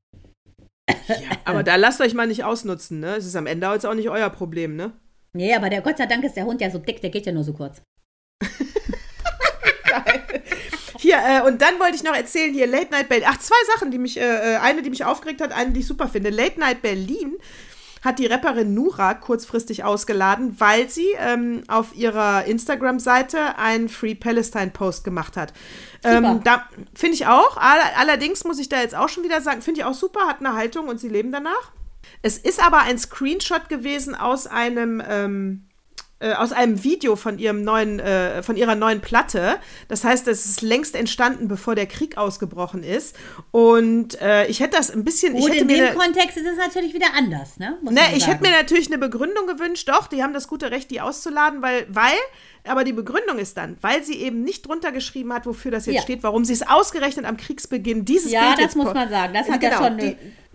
Ja, aber da lasst euch mal nicht ausnutzen, ne? Es ist am Ende jetzt auch nicht euer Problem, ne? Nee, aber der Gott sei Dank ist der Hund ja so dick, der geht ja nur so kurz. Hier, äh, und dann wollte ich noch erzählen, hier Late Night Berlin. Ach, zwei Sachen, die mich, äh, eine, die mich aufgeregt hat, eine, die ich super finde. Late Night Berlin hat die Rapperin Nura kurzfristig ausgeladen, weil sie ähm, auf ihrer Instagram-Seite einen Free Palestine-Post gemacht hat. Ähm, da finde ich auch. All, allerdings muss ich da jetzt auch schon wieder sagen, finde ich auch super, hat eine Haltung und sie leben danach. Es ist aber ein Screenshot gewesen aus einem ähm, äh, aus einem Video von ihrem neuen, äh, von ihrer neuen Platte. Das heißt, es ist längst entstanden, bevor der Krieg ausgebrochen ist. Und äh, ich hätte das ein bisschen. Gut, in dem Kontext ist es natürlich wieder anders, ne? Muss Ne, ich hätte mir natürlich eine Begründung gewünscht, doch, die haben das gute Recht, die auszuladen, weil, weil, aber die Begründung ist dann, weil sie eben nicht drunter geschrieben hat, wofür das jetzt Ja. steht, warum sie es ausgerechnet am Kriegsbeginn dieses Ja, Bild das jetzt muss man sagen. Das hat ja Genau, schon die-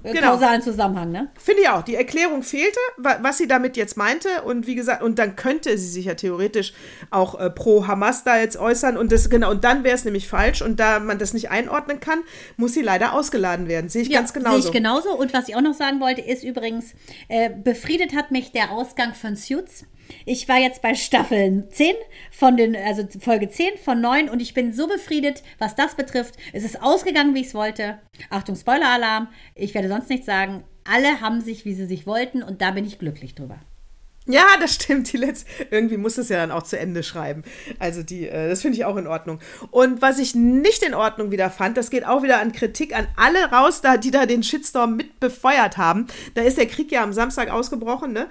einen äh, genau. kausalen Zusammenhang, ne? Finde ich auch. Die Erklärung fehlte, wa- was sie damit jetzt meinte. Und wie gesagt, und dann könnte sie sich ja theoretisch auch äh, pro Hamas da jetzt äußern. Und das, genau, und dann wäre es nämlich falsch. Und da man das nicht einordnen kann, muss sie leider ausgeladen werden. Sehe ich ganz genauso. Sehe ich genauso. Und was ich auch noch sagen wollte, ist übrigens, äh, befriedet hat mich der Ausgang von Suits. Ich war jetzt bei Staffel 10 von den, also Folge 10 von 9 und ich bin so befriedet, was das betrifft. Es ist ausgegangen, wie ich es wollte. Achtung, Spoiler-Alarm. Ich werde sonst nichts sagen. Alle haben sich, wie sie sich wollten und da bin ich glücklich drüber. Ja, das stimmt. Die letzte, irgendwie muss es ja dann auch zu Ende schreiben. Also die, äh, das finde ich auch in Ordnung. Und was ich nicht in Ordnung wieder fand, das geht auch wieder an Kritik an alle raus, da, die da den Shitstorm mit befeuert haben. Da ist der Krieg ja am Samstag ausgebrochen, ne?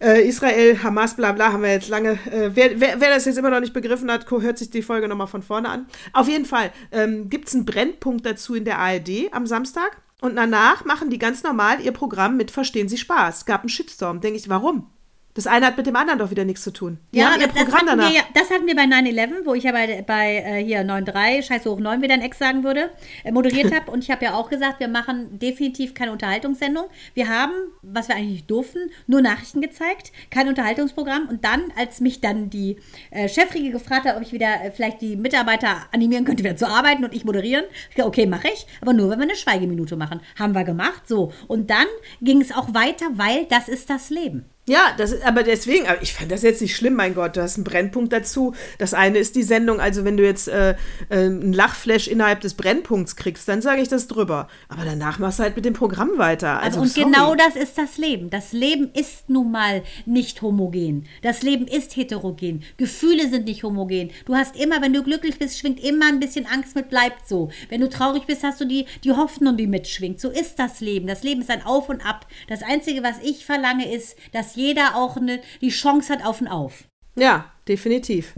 Äh, Israel, Hamas, bla bla, haben wir jetzt lange. Äh, wer, wer, wer das jetzt immer noch nicht begriffen hat, hört sich die Folge nochmal von vorne an. Auf jeden Fall ähm, gibt es einen Brennpunkt dazu in der ARD am Samstag. Und danach machen die ganz normal ihr Programm mit Verstehen Sie Spaß. Gab einen Shitstorm. Denke ich, warum? Das eine hat mit dem anderen doch wieder nichts zu tun. Die haben ihr das, Programm hatten ja, das hatten wir bei 9-11, wo ich ja bei, bei äh, hier 9-3, Scheiße hoch 9, wie dein Ex sagen würde, äh, moderiert habe. Und ich habe ja auch gesagt, wir machen definitiv keine Unterhaltungssendung. Wir haben, was wir eigentlich nicht durften, nur Nachrichten gezeigt, kein Unterhaltungsprogramm. Und dann, als mich dann die äh, Chefriege gefragt hat, ob ich wieder äh, vielleicht die Mitarbeiter animieren könnte, wieder zu arbeiten und ich moderieren, ich gesagt, okay, mache ich, aber nur, wenn wir eine Schweigeminute machen. Haben wir gemacht, so. Und dann ging es auch weiter, weil das ist das Leben. Ja, das, aber deswegen, aber ich fand das jetzt nicht schlimm, mein Gott, du hast einen Brennpunkt dazu. Das eine ist die Sendung, also wenn du jetzt äh, äh, einen Lachflash innerhalb des Brennpunkts kriegst, dann sage ich das drüber. Aber danach machst du halt mit dem Programm weiter. Also, Also und sorry. genau das ist das Leben. Das Leben ist nun mal nicht homogen. Das Leben ist heterogen. Gefühle sind nicht homogen. Du hast immer, wenn du glücklich bist, schwingt immer ein bisschen Angst mit, bleibt so. Wenn du traurig bist, hast du die, die Hoffnung, die mitschwingt. So ist das Leben. Das Leben ist ein Auf und Ab. Das Einzige, was ich verlange, ist, dass jeder auch eine, die Chance hat auf und auf. Ja, definitiv.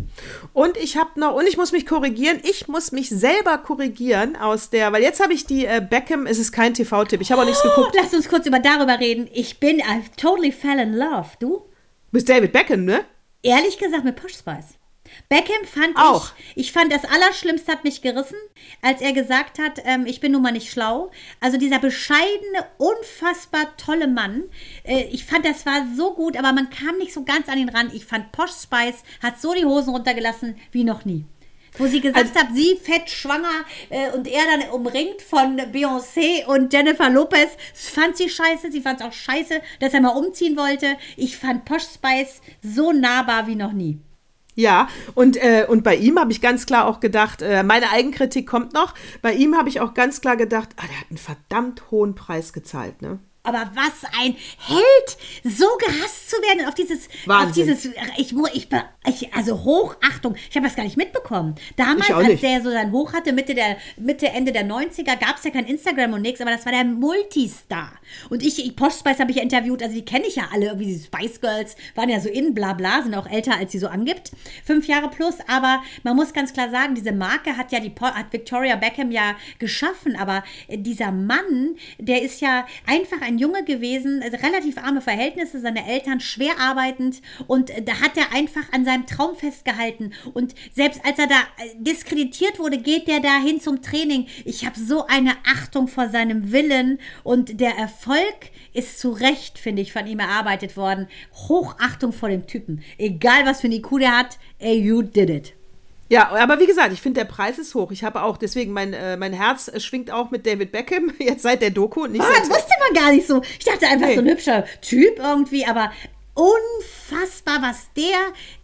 Und ich habe noch, und ich muss mich korrigieren, ich muss mich selber korrigieren aus der, weil jetzt habe ich die äh, Beckham, es ist kein TV-Tipp, ich habe auch nichts geguckt. Lass uns kurz über darüber reden. Ich bin, I've totally fell in love. Du? Mit David Beckham, ne? Ehrlich gesagt mit Posh Spice. Beckham fand Auch. ich, ich fand das Allerschlimmste hat mich gerissen, als er gesagt hat, ähm, ich bin nun mal nicht schlau. Also dieser bescheidene, unfassbar tolle Mann. Äh, ich fand, das war so gut, aber man kam nicht so ganz an ihn ran. Ich fand Posh Spice hat so die Hosen runtergelassen wie noch nie. Wo sie gesagt hat, sie fett schwanger äh, und er dann umringt von Beyoncé und Jennifer Lopez. Fand sie scheiße. Sie fand es auch scheiße, dass er mal umziehen wollte. Ich fand Posh Spice so nahbar wie noch nie. Ja, und, äh, und bei ihm habe ich ganz klar auch gedacht, äh, meine Eigenkritik kommt noch, bei ihm habe ich auch ganz klar gedacht, ah, der hat einen verdammt hohen Preis gezahlt, ne? Aber was ein Held, so gehasst zu werden auf dieses, Wahnsinn. auf dieses, ich, ich, ich also Hochachtung. Ich habe das gar nicht mitbekommen. Damals, als der so sein Hoch hatte, Mitte der, Mitte, Ende der 90er, gab es ja kein Instagram und nichts, aber das war der Multistar. Und ich, ich Posh Spice habe ich ja interviewt, also die kenne ich ja alle, irgendwie die Spice Girls waren ja so in, bla bla, sind auch älter, als sie so angibt. Fünf Jahre plus, aber man muss ganz klar sagen, diese Marke hat ja die, hat Victoria Beckham ja geschaffen, aber dieser Mann, der ist ja einfach ein Junge gewesen, also relativ arme Verhältnisse, seine Eltern schwer arbeitend und äh, da hat er einfach an seinem Traum festgehalten. Und selbst als er da äh, diskreditiert wurde, geht der da hin zum Training. Ich habe so eine Achtung vor seinem Willen und der Erfolg ist zu Recht, finde ich, von ihm erarbeitet worden. Hochachtung vor dem Typen. Egal, was für ein IQ der hat, ey, you did it. Ja, aber wie gesagt, ich finde, der Preis ist hoch. Ich habe auch, deswegen, mein, äh, mein Herz äh, schwingt auch mit David Beckham, jetzt seit der Doku. Nicht Oh, das wusste man gar nicht so. Ich dachte einfach Nee. so ein hübscher Typ irgendwie, aber unfassbar, was der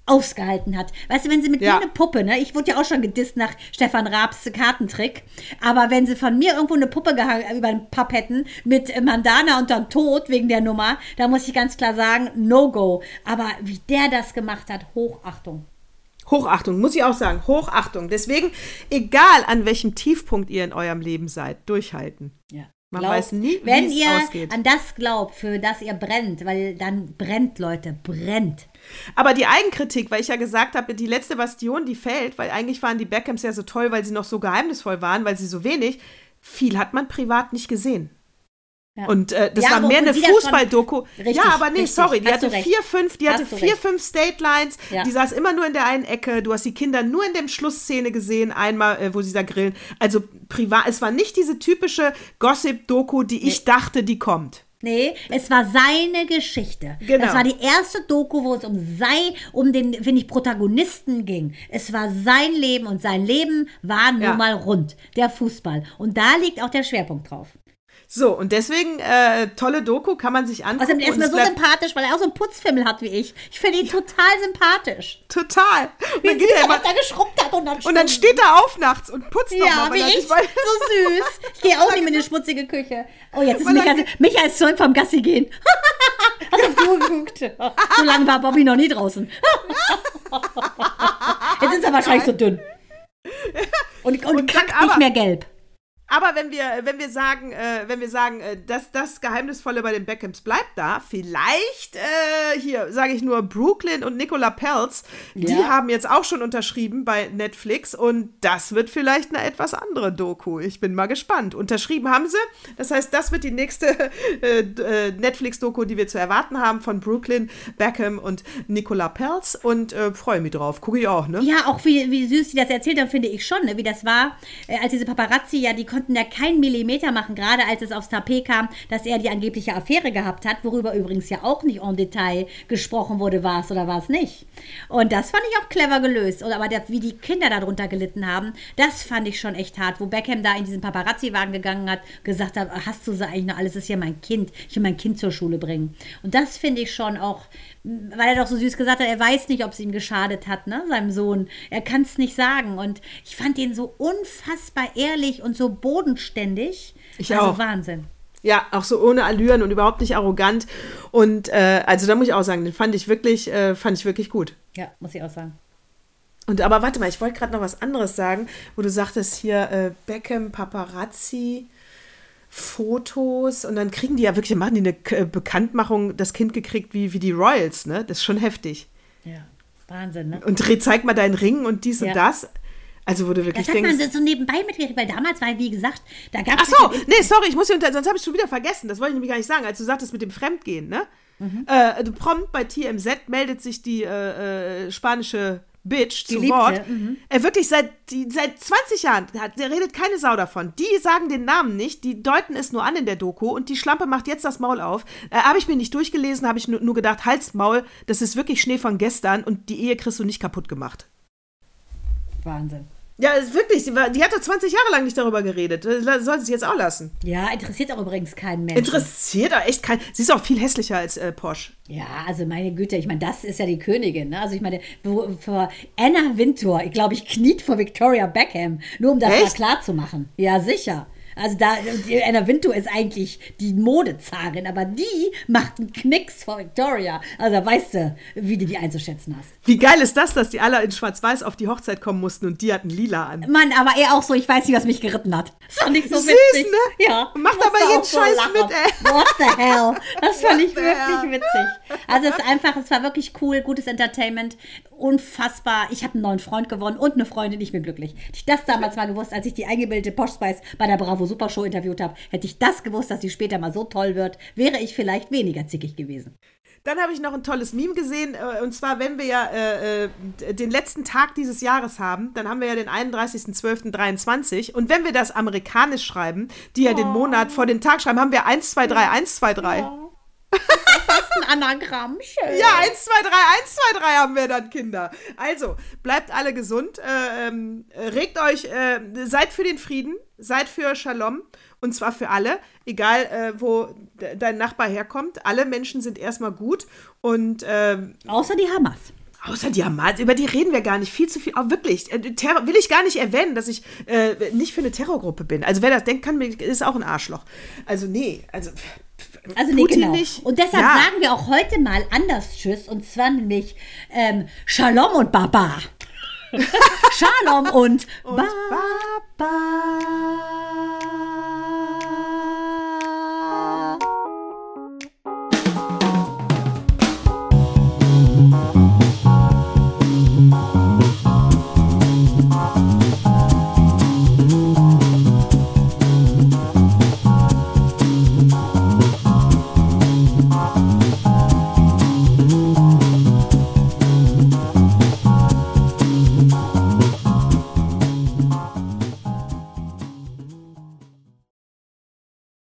ausgehalten hat. Weißt du, wenn sie mit Ja. mir eine Puppe, ne? Ich wurde ja auch schon gedisst nach Stefan Raabs Kartentrick. Aber wenn sie von mir irgendwo eine Puppe gehangen, über den Papp hätten mit äh, Mandana und dann tot wegen der Nummer, da muss ich ganz klar sagen, no go. Aber wie der das gemacht hat, Hochachtung. Hochachtung, muss ich auch sagen, Hochachtung. Deswegen, egal an welchem Tiefpunkt ihr in eurem Leben seid, durchhalten. Ja. Man weiß nie, wenn ihr ausgeht. an das glaubt, für das ihr brennt, weil dann brennt, Leute, brennt. Aber die Eigenkritik, weil ich ja gesagt habe, die letzte Bastion, die fällt, weil eigentlich waren die Beckhams ja so toll, weil sie noch so geheimnisvoll waren, weil sie so wenig. Viel hat man privat nicht gesehen. Ja. Und äh, das Ja, war mehr eine Fußball-Doku. Ja, aber nee, richtig. sorry, die hatte vier, fünf, die Hast hatte vier, recht. fünf State Lines. Ja. Die saß immer nur in der einen Ecke. Du hast die Kinder nur in der Schlussszene gesehen, einmal, äh, wo sie da grillen. Also privat, es war nicht diese typische Gossip-Doku, die ich dachte, die kommt. Nee, es war seine Geschichte. Genau. Das war die erste Doku, wo es um sei, um den, finde ich, Protagonisten ging. Es war sein Leben und sein Leben war nun Ja. mal rund. Der Fußball. Und da liegt auch der Schwerpunkt drauf. So, und deswegen, äh, tolle Doku, kann man sich angucken. Außerdem ist und mir es so sympathisch, weil er auch so einen Putzfimmel hat wie ich. Ich finde ihn total sympathisch. Total. Und Wie dann, geht er er, immer, was da geschrubbt hat und dann, und dann steht er auf nachts und putzt Ja, nochmal, wie weil er ich. So süß. Ich gehe auch nicht in die schmutzige Küche. Oh, jetzt ist er- Micha, Micha ist zurück vom Gassi gehen. Hast du geguckt? So lange war Bobby noch nie draußen. Jetzt ist er wahrscheinlich so dünn. Und, und, Und kackt nicht mehr gelb. Aber wenn wir, wenn wir sagen, äh, wenn wir sagen, äh, dass das Geheimnisvolle bei den Beckhams bleibt da, vielleicht äh, hier sage ich nur Brooklyn und Nicola Pelz, die Ja. haben jetzt auch schon unterschrieben bei Netflix und das wird vielleicht eine etwas andere Doku. Ich bin mal gespannt. Unterschrieben haben sie. Das heißt, das wird die nächste äh, äh, Netflix-Doku, die wir zu erwarten haben von Brooklyn, Beckham und Nicola Pelz und äh, freue mich drauf. Gucke ich auch, ne? Ja, auch wie, wie süß sie das erzählt haben, finde ich schon, ne? wie das war, als diese Paparazzi, ja, die konnten ja keinen Millimeter machen, gerade als es aufs Tapet kam, dass er die angebliche Affäre gehabt hat, worüber übrigens ja auch nicht en Detail gesprochen wurde, war es oder war es nicht. Und das fand ich auch clever gelöst. Und aber der, wie die Kinder darunter gelitten haben, das fand ich schon echt hart, wo Beckham da in diesen Paparazzi-Wagen gegangen hat, gesagt hat, hast du sie eigentlich noch alles, ist ja mein Kind, ich will mein Kind zur Schule bringen. Und das finde ich schon auch, weil er doch so süß gesagt hat, er weiß nicht, ob es ihm geschadet hat, ne, seinem Sohn. Er kann es nicht sagen. Und ich fand ihn so unfassbar ehrlich und so bodenständig. Ich also auch. Wahnsinn. Ja, auch so ohne Allüren und überhaupt nicht arrogant. Und äh, also da muss ich auch sagen, den fand ich wirklich, äh, fand ich wirklich gut. Ja, muss ich auch sagen. Und aber warte mal, ich wollte gerade noch was anderes sagen, wo du sagtest hier äh, Beckham, Paparazzi, Fotos und dann kriegen die ja wirklich, machen die eine äh, Bekanntmachung, das Kind gekriegt wie, wie die Royals, ne? Das ist schon heftig. Ja, Wahnsinn, ne? Und dreh, zeig mal deinen Ring und dies Ja. und das. Also wo du Das wirklich hat man denkst. so nebenbei mitgekriegt, weil damals war, wie gesagt, da gab Ach es. so, nee, sorry, ich muss hier unter, sonst habe ich schon wieder vergessen. Das wollte ich nämlich gar nicht sagen, als du sagtest mit dem Fremdgehen, ne? Mhm. Äh, du prompt bei TMZ meldet sich die äh, äh, spanische Bitch zu Geliebte, Wort. mhm. Er wirklich seit, die, seit 20 Jahren, hat, der redet keine Sau davon. Die sagen den Namen nicht, die deuten es nur an in der Doku und die Schlampe macht jetzt das Maul auf. Äh, habe ich mir nicht durchgelesen, habe ich nur, nur gedacht, Hals, Maul, das ist wirklich Schnee von gestern und die Ehe kriegst du nicht kaputt gemacht. Wahnsinn. Ja, ist wirklich, die, war, die hat doch 20 Jahre lang nicht darüber geredet. Das soll sie jetzt auch lassen. Ja, interessiert auch übrigens keinen Menschen. Interessiert auch echt kein. Sie ist auch viel hässlicher als äh, Porsche. Ja, also meine Güte, ich meine, das ist ja die Königin. Ne? Also ich meine, vor Anna Wintour, ich glaube, ich kniet vor Victoria Beckham, nur um das mal Echt? klar zu machen. Ja, sicher. Also da, Anna Wintour ist eigentlich die Modezarin, aber die macht einen Knicks vor Victoria. Also weißt du, wie du die einzuschätzen hast. Wie geil ist das, dass die alle in Schwarz-Weiß auf die Hochzeit kommen mussten und die hatten lila an? Mann, aber er auch so, ich weiß nicht, was mich geritten hat. Das fand ich so Süß, witzig. ne? Ja. Macht aber jeden so Scheiß lachen. mit, ey. What the hell? Das fand ich What wirklich witzig. Also es ist einfach, es war wirklich cool, gutes Entertainment, unfassbar. Ich habe einen neuen Freund gewonnen und eine Freundin, ich bin glücklich. Hätte Ich das damals mal gewusst, als ich die eingebildete Posh Spice bei der Bravo Bravo Super Show interviewt habe. Hätte ich das gewusst, dass sie später mal so toll wird, wäre ich vielleicht weniger zickig gewesen. Dann habe ich noch ein tolles Meme gesehen, äh, und zwar, wenn wir ja äh, äh, den letzten Tag dieses Jahres haben, dann haben wir ja den 31.12.23 und wenn wir das amerikanisch schreiben, die ja den Monat vor den Tag schreiben, haben wir 1, 2, 3, 1, 2, 3. Fast ein Anagramm. Schön. Ja, 1, 2, 3, 1, 2, 3 haben wir dann, Kinder. Also, bleibt alle gesund, äh, ähm, regt euch, äh, seid für den Frieden, seid für Shalom und zwar für alle, egal äh, wo de dein Nachbar herkommt. Alle Menschen sind erstmal gut und ähm, Außer die Hamas. Außer die Hamas, über die reden wir gar nicht viel zu viel. Auch wirklich, äh, Terror, will ich gar nicht erwähnen, dass ich äh, nicht für eine Terrorgruppe bin. Also wer das denkt, kann, ist auch ein Arschloch. Also nee, also Also nee, Putin genau. nicht. Und deshalb Ja. sagen wir auch heute mal anders Tschüss. Und zwar nämlich ähm, Shalom und Baba. Shalom und, und Baba.